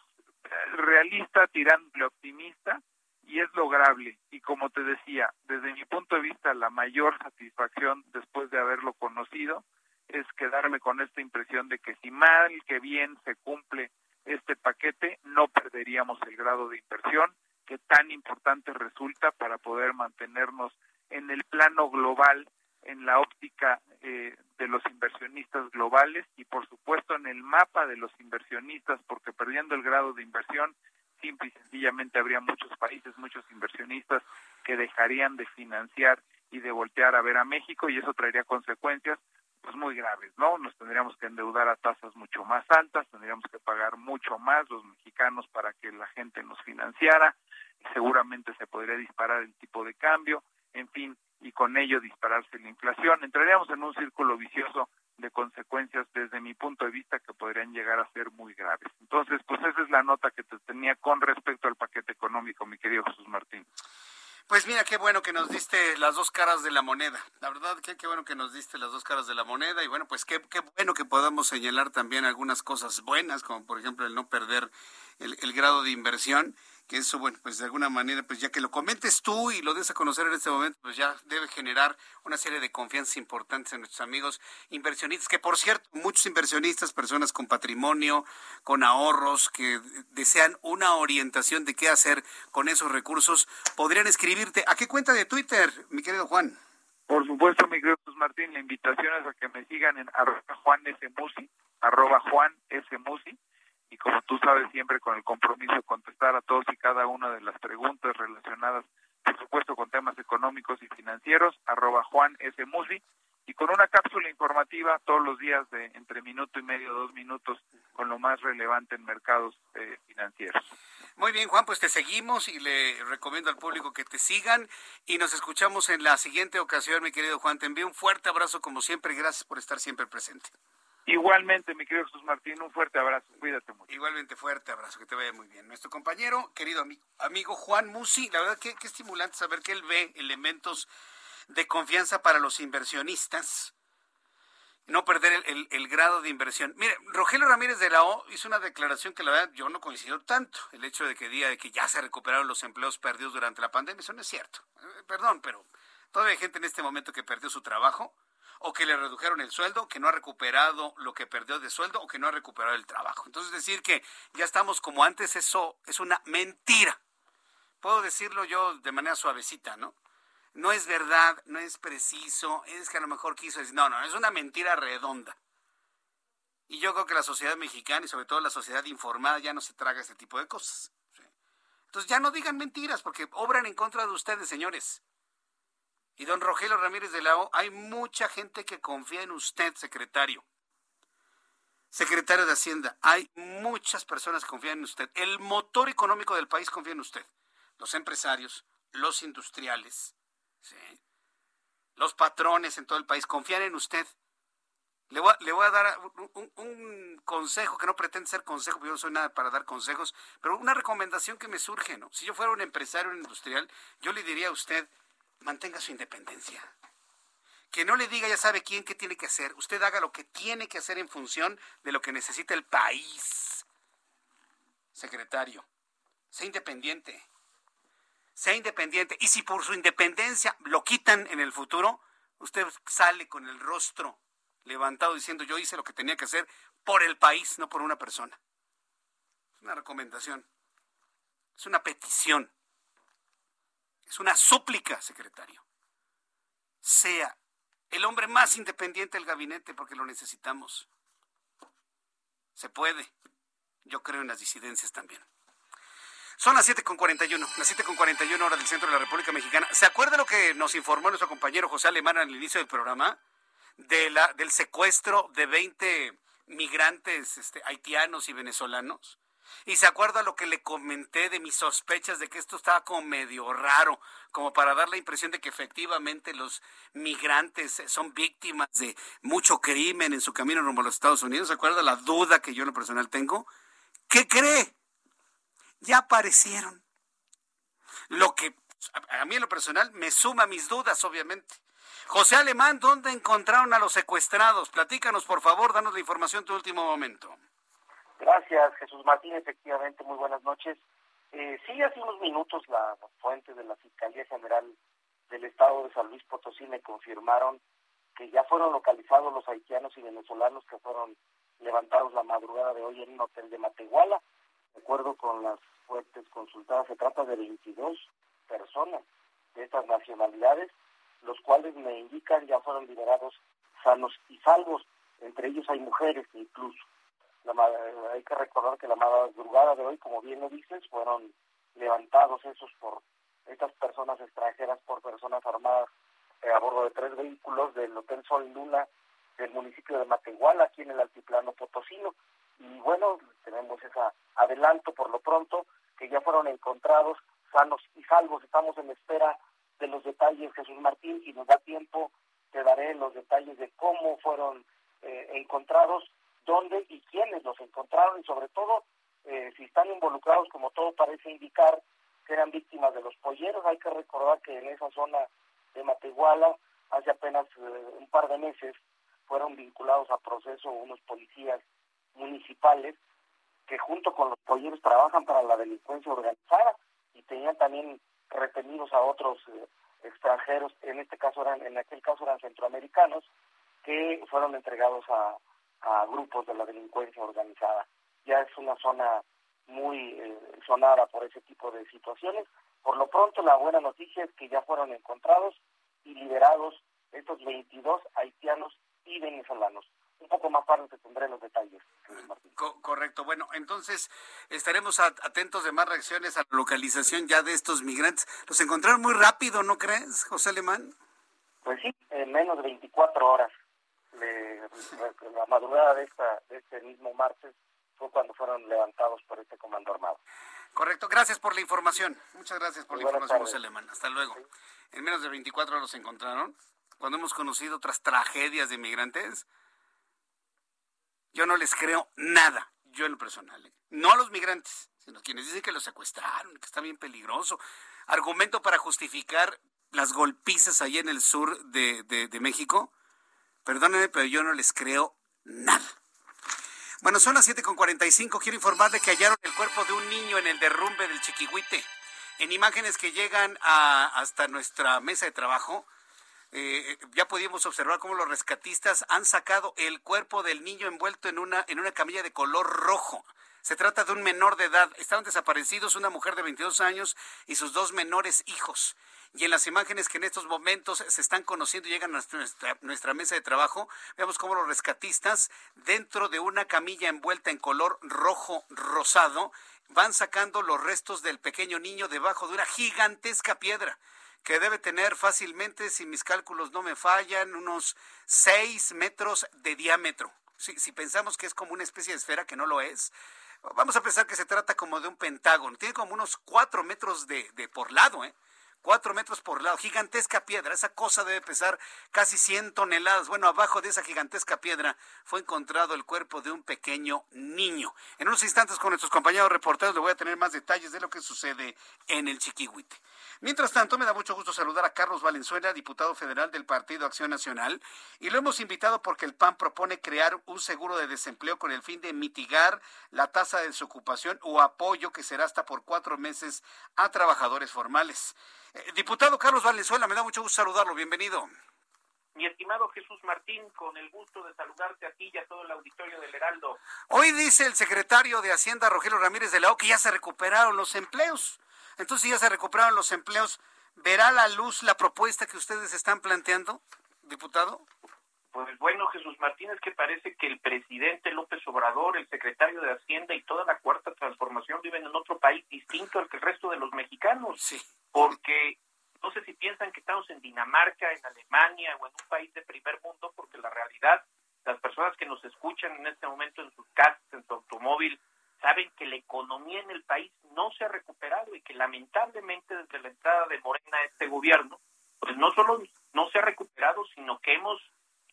realista tirándole optimista y es lograble. Y como te decía, desde mi punto de vista, la mayor satisfacción después de haberlo conocido es quedarme con esta impresión de que si mal que bien se cumple este paquete, no perderíamos el grado de inversión que tan importante resulta para poder mantenernos en el plano global, en la óptica eh, de los inversionistas globales y por supuesto en el mapa de los inversionistas, porque perdiendo el grado de inversión simple y sencillamente habría muchos países, muchos inversionistas que dejarían de financiar y de voltear a ver a México y eso traería consecuencias pues muy graves, ¿no? Nos tendríamos que endeudar a tasas mucho más altas, tendríamos que pagar mucho más los mexicanos para que la gente nos financiara, seguramente se podría disparar el tipo de cambio, en fin, y con ello dispararse la inflación. Entraríamos en un círculo vicioso de consecuencias desde mi punto de vista que podrían llegar a ser muy graves. Entonces, pues esa es la nota que te tenía con respecto al paquete económico, mi querido Jesús Martín. Pues mira, qué bueno que nos diste las dos caras de la moneda. La verdad, qué, qué bueno que nos diste las dos caras de la moneda. Y bueno, pues qué, qué bueno que podamos señalar también algunas cosas buenas, como por ejemplo el no perder el, el grado de inversión eso, bueno, pues de alguna manera, pues ya que lo comentes tú y lo des a conocer en este momento, pues ya debe generar una serie de confianzas importantes en nuestros amigos inversionistas, que por cierto, muchos inversionistas, personas con patrimonio, con ahorros, que desean una orientación de qué hacer con esos recursos, podrían escribirte. ¿A qué cuenta de Twitter, mi querido Juan? Por supuesto, mi querido Martín, la invitación es a que me sigan en arroba Juan S. Musi, arroba Juan S. Musi, y como tú sabes siempre con el compromiso de contestar a todos y cada una de las preguntas relacionadas, por supuesto, con temas económicos y financieros, arroba Juan S. Musi, y con una cápsula informativa todos los días de entre minuto y medio, dos minutos, con lo más relevante en mercados eh, financieros. Muy bien, Juan, pues te seguimos y le recomiendo al público que te sigan y nos escuchamos en la siguiente ocasión, mi querido Juan. Te envío un fuerte abrazo como siempre y gracias por estar siempre presente. Igualmente, mi querido Jesús Martín, un fuerte abrazo, cuídate mucho. Igualmente fuerte abrazo, que te vaya muy bien. Nuestro compañero, querido amigo, amigo Juan Musi, la verdad que, que estimulante saber que él ve elementos de confianza para los inversionistas, no perder el, el, grado de inversión. Mire, Rogelio Ramírez de la O hizo una declaración que la verdad yo no coincido tanto. El hecho de que diga de que ya se recuperaron los empleos perdidos durante la pandemia, eso no es cierto. Eh, perdón, pero todavía hay gente en este momento que perdió su trabajo o que le redujeron el sueldo, que no ha recuperado lo que perdió de sueldo o que no ha recuperado el trabajo. Entonces decir que ya estamos como antes, eso es una mentira. Puedo decirlo yo de manera suavecita, ¿no? No es verdad, no es preciso, es que a lo mejor quiso decir, no, no, es una mentira redonda. Y yo creo que la sociedad mexicana y sobre todo la sociedad informada ya no se traga este tipo de cosas. Entonces ya no digan mentiras porque obran en contra de ustedes, señores. Y don Rogelio Ramírez de la O, hay mucha gente que confía en usted, secretario. Secretario de Hacienda, hay muchas personas que confían en usted. El motor económico del país confía en usted. Los empresarios, los industriales, ¿sí? los patrones en todo el país confían en usted. Le voy a, le voy a dar un, un, un, consejo, que no pretende ser consejo, porque yo no soy nada para dar consejos, pero una recomendación que me surge, ¿no? Si yo fuera un empresario industrial, yo le diría a usted, mantenga su independencia. Que no le diga, ya sabe quién qué tiene que hacer. Usted haga lo que tiene que hacer en función de lo que necesita el país. Secretario, sea independiente. Sea independiente. Y si por su independencia lo quitan en el futuro, usted sale con el rostro levantado diciendo yo hice lo que tenía que hacer por el país, no por una persona. Es una recomendación. Es una petición. Es una súplica, secretario. Sea el hombre más independiente del gabinete porque lo necesitamos. Se puede. Yo creo en las disidencias también. Son las 7.41, las 7.41 horas del centro de la República Mexicana. ¿Se acuerda lo que nos informó nuestro compañero José Alemán al inicio del programa? De la, del secuestro de 20 migrantes este, haitianos y venezolanos. Y se acuerda lo que le comenté de mis sospechas de que esto estaba como medio raro, como para dar la impresión de que efectivamente los migrantes son víctimas de mucho crimen en su camino rumbo a los Estados Unidos. ¿Se acuerda la duda que yo en lo personal tengo? ¿Qué cree? Ya aparecieron. Lo que a mí en lo personal me suma mis dudas, obviamente. José Alemán, ¿dónde encontraron a los secuestrados? Platícanos, por favor, danos la información de último momento. Gracias, Jesús Martín. Efectivamente, muy buenas noches. Eh, sí, hace unos minutos la fuente de la Fiscalía General del Estado de San Luis Potosí me confirmaron que ya fueron localizados los haitianos y venezolanos que fueron levantados la madrugada de hoy en un hotel de Matehuala. De acuerdo con las fuentes consultadas, se trata de 22 personas de estas nacionalidades, los cuales me indican ya fueron liberados sanos y salvos. Entre ellos hay mujeres incluso hay que recordar que la madrugada de hoy, como bien lo dices, fueron levantados esos por estas personas extranjeras por personas armadas eh, a bordo de tres vehículos del Hotel Sol Luna del municipio de Matehuala, aquí en el altiplano potosino. Y bueno, tenemos ese adelanto por lo pronto, que ya fueron encontrados sanos y salvos. Estamos en espera de los detalles, Jesús Martín, y nos da tiempo, te daré los detalles de cómo fueron eh, encontrados dónde y quiénes los encontraron y sobre todo eh, si están involucrados, como todo parece indicar, que eran víctimas de los polleros. Hay que recordar que en esa zona de Matehuala, hace apenas eh, un par de meses, fueron vinculados a proceso unos policías municipales que junto con los polleros trabajan para la delincuencia organizada y tenían también retenidos a otros eh, extranjeros, en este caso eran, en aquel caso eran centroamericanos, que fueron entregados a, a grupos de la delincuencia organizada. Ya es una zona muy eh, sonada por ese tipo de situaciones. Por lo pronto, la buena noticia es que ya fueron encontrados y liberados estos 22 haitianos y venezolanos. Un poco más tarde te tendré los detalles. correcto. Bueno, entonces estaremos atentos de más reacciones a la localización ya de estos migrantes. Los encontraron muy rápido, ¿no crees, José Alemán? Pues sí, en menos de 24 horas la madrugada de, esta, de este mismo martes fue cuando fueron levantados por este comando armado. Correcto, gracias por la información. Muchas gracias por la información, José Alemán. Hasta luego. En menos de 24 horas los encontraron. Cuando hemos conocido otras tragedias de migrantes, yo no les creo nada, yo en lo personal. ¿eh? No a los migrantes, sino a quienes dicen que los secuestraron, que está bien peligroso. Argumento para justificar las golpizas allá en el sur de, de, de México Perdónenme, pero yo no les creo nada. Bueno, son las 7.45. Quiero informarle que hallaron el cuerpo de un niño en el derrumbe del Chiquihuite. En imágenes que llegan hasta nuestra mesa de trabajo, eh, ya pudimos observar cómo los rescatistas han sacado el cuerpo del niño envuelto en una, en una camilla de color rojo. Se trata de un menor de edad. Estaban desaparecidos una mujer de 22 años y sus dos menores hijos. Y en las imágenes que en estos momentos se están conociendo y llegan a nuestra, mesa de trabajo, vemos cómo los rescatistas, dentro de una camilla envuelta en color rojo rosado, van sacando los restos del pequeño niño debajo de una gigantesca piedra que debe tener fácilmente, si mis cálculos no me fallan, unos 6 metros de diámetro. Si, si, pensamos que es como una especie de esfera, que no lo es, vamos a pensar que se trata como de un pentágono. Tiene como unos 4 metros de, de por lado, ¿eh? Cuatro metros por lado, gigantesca piedra, esa cosa debe pesar casi 100 toneladas. Bueno, abajo de esa gigantesca piedra fue encontrado el cuerpo de un pequeño niño. En unos instantes con nuestros compañeros reporteros le voy a tener más detalles de lo que sucede en el Chiquihuite. Mientras tanto, me da mucho gusto saludar a Carlos Valenzuela, diputado federal del Partido Acción Nacional, y lo hemos invitado porque el PAN propone crear un seguro de desempleo con el fin de mitigar la tasa de desocupación o apoyo que será hasta por cuatro meses a trabajadores formales. Eh, diputado Carlos Valenzuela, me da mucho gusto saludarlo. Bienvenido. Mi estimado Jesús Martín, con el gusto de saludarte a ti y a todo el auditorio del Heraldo. Hoy dice el secretario de Hacienda, Rogelio Ramírez de la O, que ya se recuperaron los empleos. Entonces, si ya se recuperaron los empleos, ¿verá la luz la propuesta que ustedes están planteando, diputado? Pues bueno, Jesús Martín, es que parece que el presidente López Obrador, el secretario de Hacienda y toda la cuarta transformación viven en otro país distinto al que el resto de los mexicanos. Sí. Porque no sé si piensan que estamos en Dinamarca, en Alemania o en un país de primer mundo, porque la realidad, las personas que nos escuchan en este momento en sus casas, en su automóvil, saben que la economía en el país no se ha recuperado y que lamentablemente desde la entrada de Morena a este gobierno, pues no solo no se ha recuperado, sino que hemos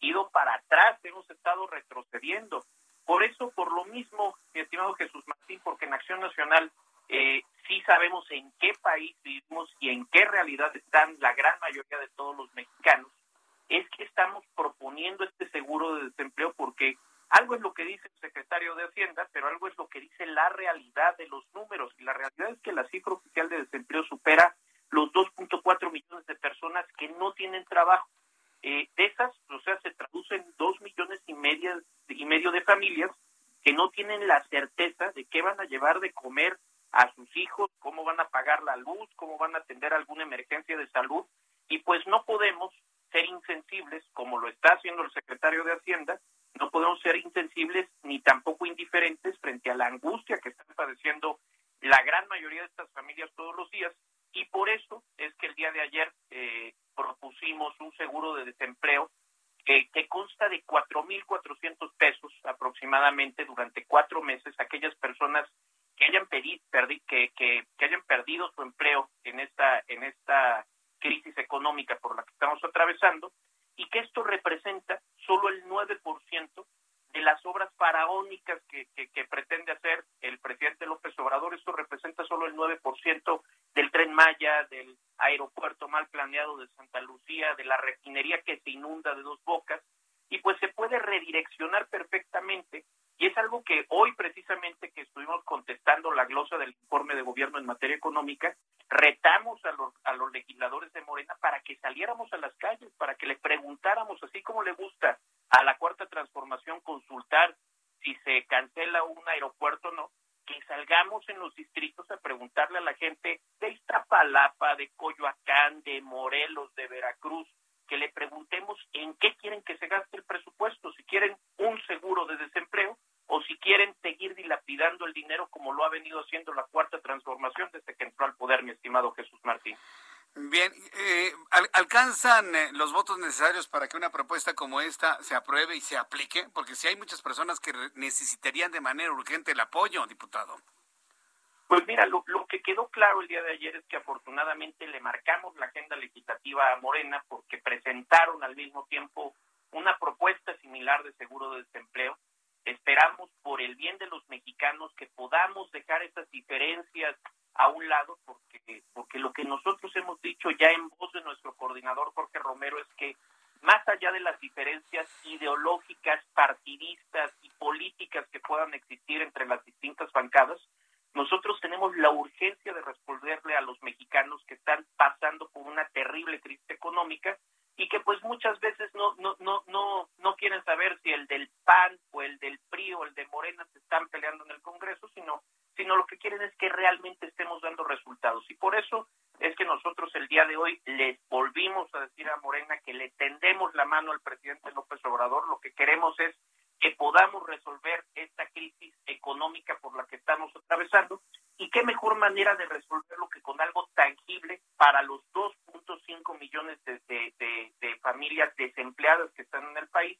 ido para atrás, hemos estado retrocediendo. Por eso, por lo mismo, mi estimado Jesús Martín, porque en Acción Nacional eh, sí sabemos en qué país vivimos y en qué realidad están la gran mayoría de todos los mexicanos, es que estamos proponiendo este seguro de desempleo porque algo es lo que dice el secretario de Hacienda, pero algo es lo que dice la realidad de los números. Y la realidad es que la cifra oficial de desempleo supera los 2.4 millones de personas que no tienen trabajo. Eh, de esas, o sea, se traducen dos millones y, media, y medio de familias que no tienen la certeza de qué van a llevar de comer a sus hijos, cómo van a pagar la luz, cómo van a atender alguna emergencia de salud. Y pues no podemos ser insensibles, como lo está haciendo el secretario de Hacienda, no podemos ser insensibles ni tampoco indiferentes frente a la angustia que están padeciendo la gran mayoría de estas familias todos los días. Y por eso es que el día de ayer eh, propusimos un seguro de desempleo que, que consta de 4.400 pesos aproximadamente durante cuatro meses aquellas personas que hayan pedido, que, que, que hayan perdido su empleo en esta, en esta crisis económica por la que estamos atravesando y que esto representa solo el 9% de las obras faraónicas que, que, pretende hacer el presidente López Obrador. Esto representa solo el 9% del tren Maya, del aeropuerto mal planeado de Santa Lucía, de la refinería que se inunda de dos bocas, y pues se puede redireccionar perfectamente y es algo que hoy precisamente que estuvimos contestando la glosa del informe de gobierno en materia económica, retamos a los, a los legisladores de Morena para que saliéramos a las calles, para que le preguntáramos, así como le gusta a la cuarta transformación consultar si se cancela un aeropuerto o no, que salgamos en los distritos a preguntarle a la gente de Iztapalapa, de Coyoacán, de Morelos, de Veracruz, que le preguntemos en qué quieren que se gaste el presupuesto, si quieren un seguro de desempleo o si quieren seguir dilapidando el dinero como lo ha venido haciendo la cuarta transformación desde que entró al poder, mi estimado Jesús Martín. Bien, eh, ¿alcanzan eh, los votos necesarios para que una propuesta como esta se apruebe y se aplique? Porque si hay muchas personas que necesitarían de manera urgente el apoyo, diputado. Pues mira, lo, que quedó claro el día de ayer es que afortunadamente le marcamos la agenda legislativa a Morena porque presentaron al mismo tiempo una propuesta similar de seguro de desempleo. Esperamos por el bien de los mexicanos que podamos dejar esas diferencias a un lado porque porque lo que nosotros hemos dicho ya en voz de nuestro coordinador Jorge Romero es que más allá de las diferencias ideológicas, partidistas y políticas que puedan existir entre las distintas bancadas, nosotros tenemos la urgencia de responderle a los mexicanos que están pasando por una terrible crisis económica y que pues muchas veces no no no no no quieren saber si el del PAN o el del PRI o el de Morena se están peleando en el Congreso, sino sino lo que quieren es que realmente estemos dando resultados. Y por eso es que nosotros el día de hoy les volvimos a decir a Morena que le tendemos la mano al presidente López Obrador, lo que queremos es que podamos resolver esta crisis económica por la que estamos atravesando y qué mejor manera de resolverlo que con algo tangible para los 2.5 millones de, de, de, de, familias desempleadas que están en el país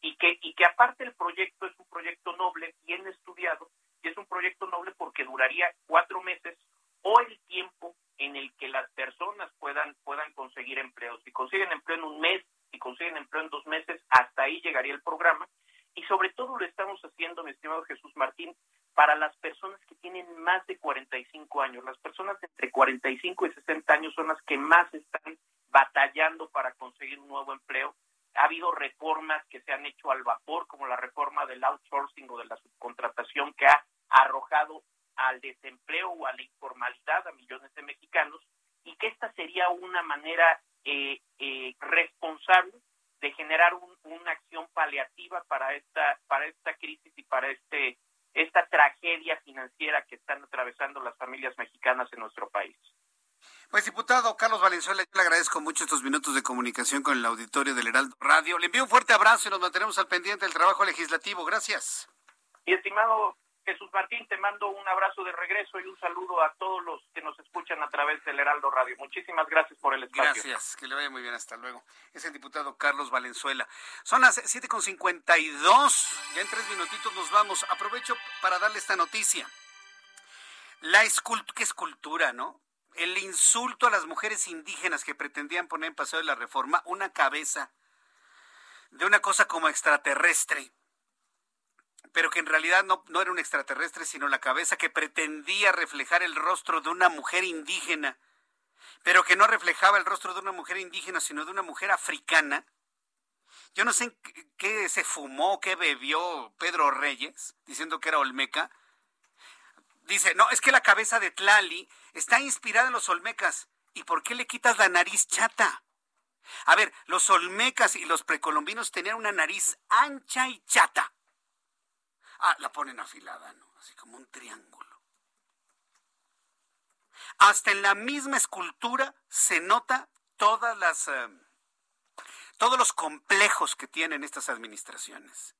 y que, y que aparte el proyecto es un proyecto noble, bien estudiado, y es un proyecto noble porque duraría cuatro meses o el tiempo en el que las personas puedan, puedan conseguir empleo. Si consiguen empleo en un mes, si consiguen empleo en dos meses, hasta ahí llegaría el programa. Y sobre todo lo estamos haciendo, mi estimado Jesús Martín, para las personas que tienen más de 45 años. Las personas entre 45 y 60 años son las que más están batallando para conseguir un nuevo empleo. Ha habido reformas que se han hecho al vapor, como la reforma del outsourcing o de la subcontratación que ha arrojado al desempleo o a la informalidad a millones de mexicanos y que esta sería una manera eh, eh, responsable de generar una acción paliativa para esta para esta crisis y para este esta tragedia financiera que están atravesando las familias mexicanas en nuestro país. Pues diputado Carlos Valenzuela, yo le agradezco mucho estos minutos de comunicación con el auditorio del Heraldo Radio. Le envío un fuerte abrazo y nos mantenemos al pendiente del trabajo legislativo. Gracias. Y estimado Jesús Martín, te mando un abrazo de regreso y un saludo a todos los que nos escuchan a través del Heraldo Radio. Muchísimas gracias por el espacio. Gracias, que le vaya muy bien, hasta luego. Es el diputado Carlos Valenzuela. Son las 7.52, ya en tres minutitos nos vamos. Aprovecho para darle esta noticia. La escultura, ¿qué escultura, no? El insulto a las mujeres indígenas que pretendían poner en paseo de la reforma una cabeza de una cosa como extraterrestre pero que en realidad no, no era un extraterrestre, sino la cabeza que pretendía reflejar el rostro de una mujer indígena, pero que no reflejaba el rostro de una mujer indígena, sino de una mujer africana. Yo no sé qué se fumó, qué bebió Pedro Reyes, diciendo que era Olmeca. Dice, no, es que la cabeza de Tlali está inspirada en los Olmecas. ¿Y por qué le quitas la nariz chata? A ver, los Olmecas y los precolombinos tenían una nariz ancha y chata. Ah, la ponen afilada, ¿no? Así como un triángulo. Hasta en la misma escultura se nota todas las, eh, todos los complejos que tienen estas administraciones.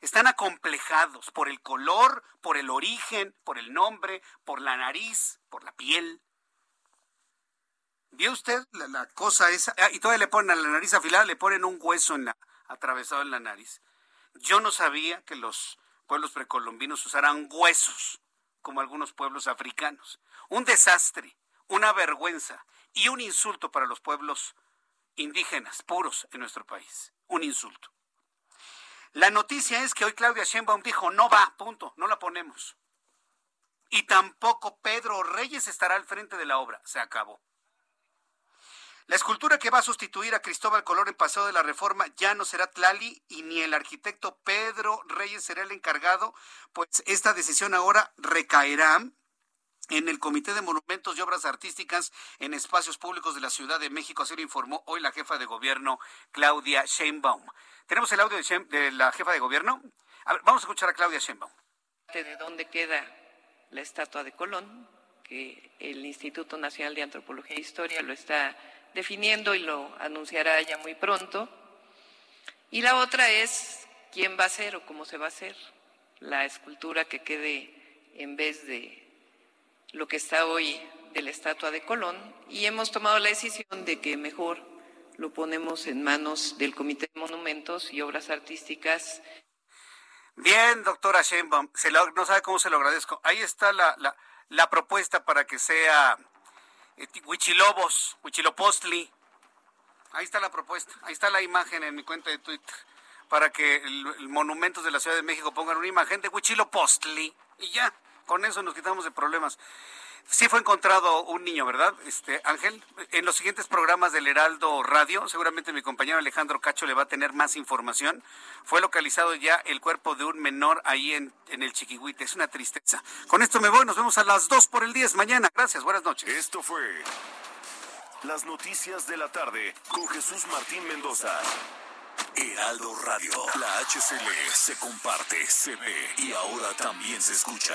Están acomplejados por el color, por el origen, por el nombre, por la nariz, por la piel. ¿Vio usted la, cosa esa? Ah, y todavía le ponen a la nariz afilada, le ponen un hueso atravesado en la nariz. Yo no sabía que los pueblos precolombinos usarán huesos, como algunos pueblos africanos. Un desastre, una vergüenza y un insulto para los pueblos indígenas puros en nuestro país. Un insulto. La noticia es que hoy Claudia Sheinbaum dijo, no va, punto, no la ponemos. Y tampoco Pedro Reyes estará al frente de la obra. Se acabó. La escultura que va a sustituir a Cristóbal Color en Paseo de la Reforma ya no será Tlali y ni el arquitecto Pedro Reyes será el encargado, pues esta decisión ahora recaerá en el Comité de Monumentos y Obras Artísticas en Espacios Públicos de la Ciudad de México, así lo informó hoy la jefa de gobierno, Claudia Sheinbaum. ¿Tenemos el audio de, la jefa de gobierno? A ver, vamos a escuchar a Claudia Sheinbaum. ¿De dónde queda la estatua de Colón? Que el Instituto Nacional de Antropología e Historia lo está definiendo y lo anunciará ya muy pronto. Y la otra es quién va a ser o cómo se va a hacer la escultura que quede en vez de lo que está hoy de la estatua de Colón. Y hemos tomado la decisión de que mejor lo ponemos en manos del Comité de Monumentos y Obras Artísticas. Bien, doctora Sheinbaum, se no sabe cómo se lo agradezco. Ahí está la, la, la propuesta para que sea Huichilobos, Huichilopostli. Ahí está la propuesta, ahí está la imagen en mi cuenta de Twitter para que el, monumentos de la Ciudad de México pongan una imagen de Huichilopostli y ya, con eso nos quitamos de problemas. Sí fue encontrado un niño, ¿verdad, este Ángel? En los siguientes programas del Heraldo Radio, seguramente mi compañero Alejandro Cacho le va a tener más información. Fue localizado ya el cuerpo de un menor ahí en, en el Chiquihuite. Es una tristeza. Con esto me voy, nos vemos a las 2 por el 10 mañana. Gracias, buenas noches. Esto fue las noticias de la tarde con Jesús Martín Mendoza. Heraldo Radio, la HCL se comparte, se ve y ahora también se escucha.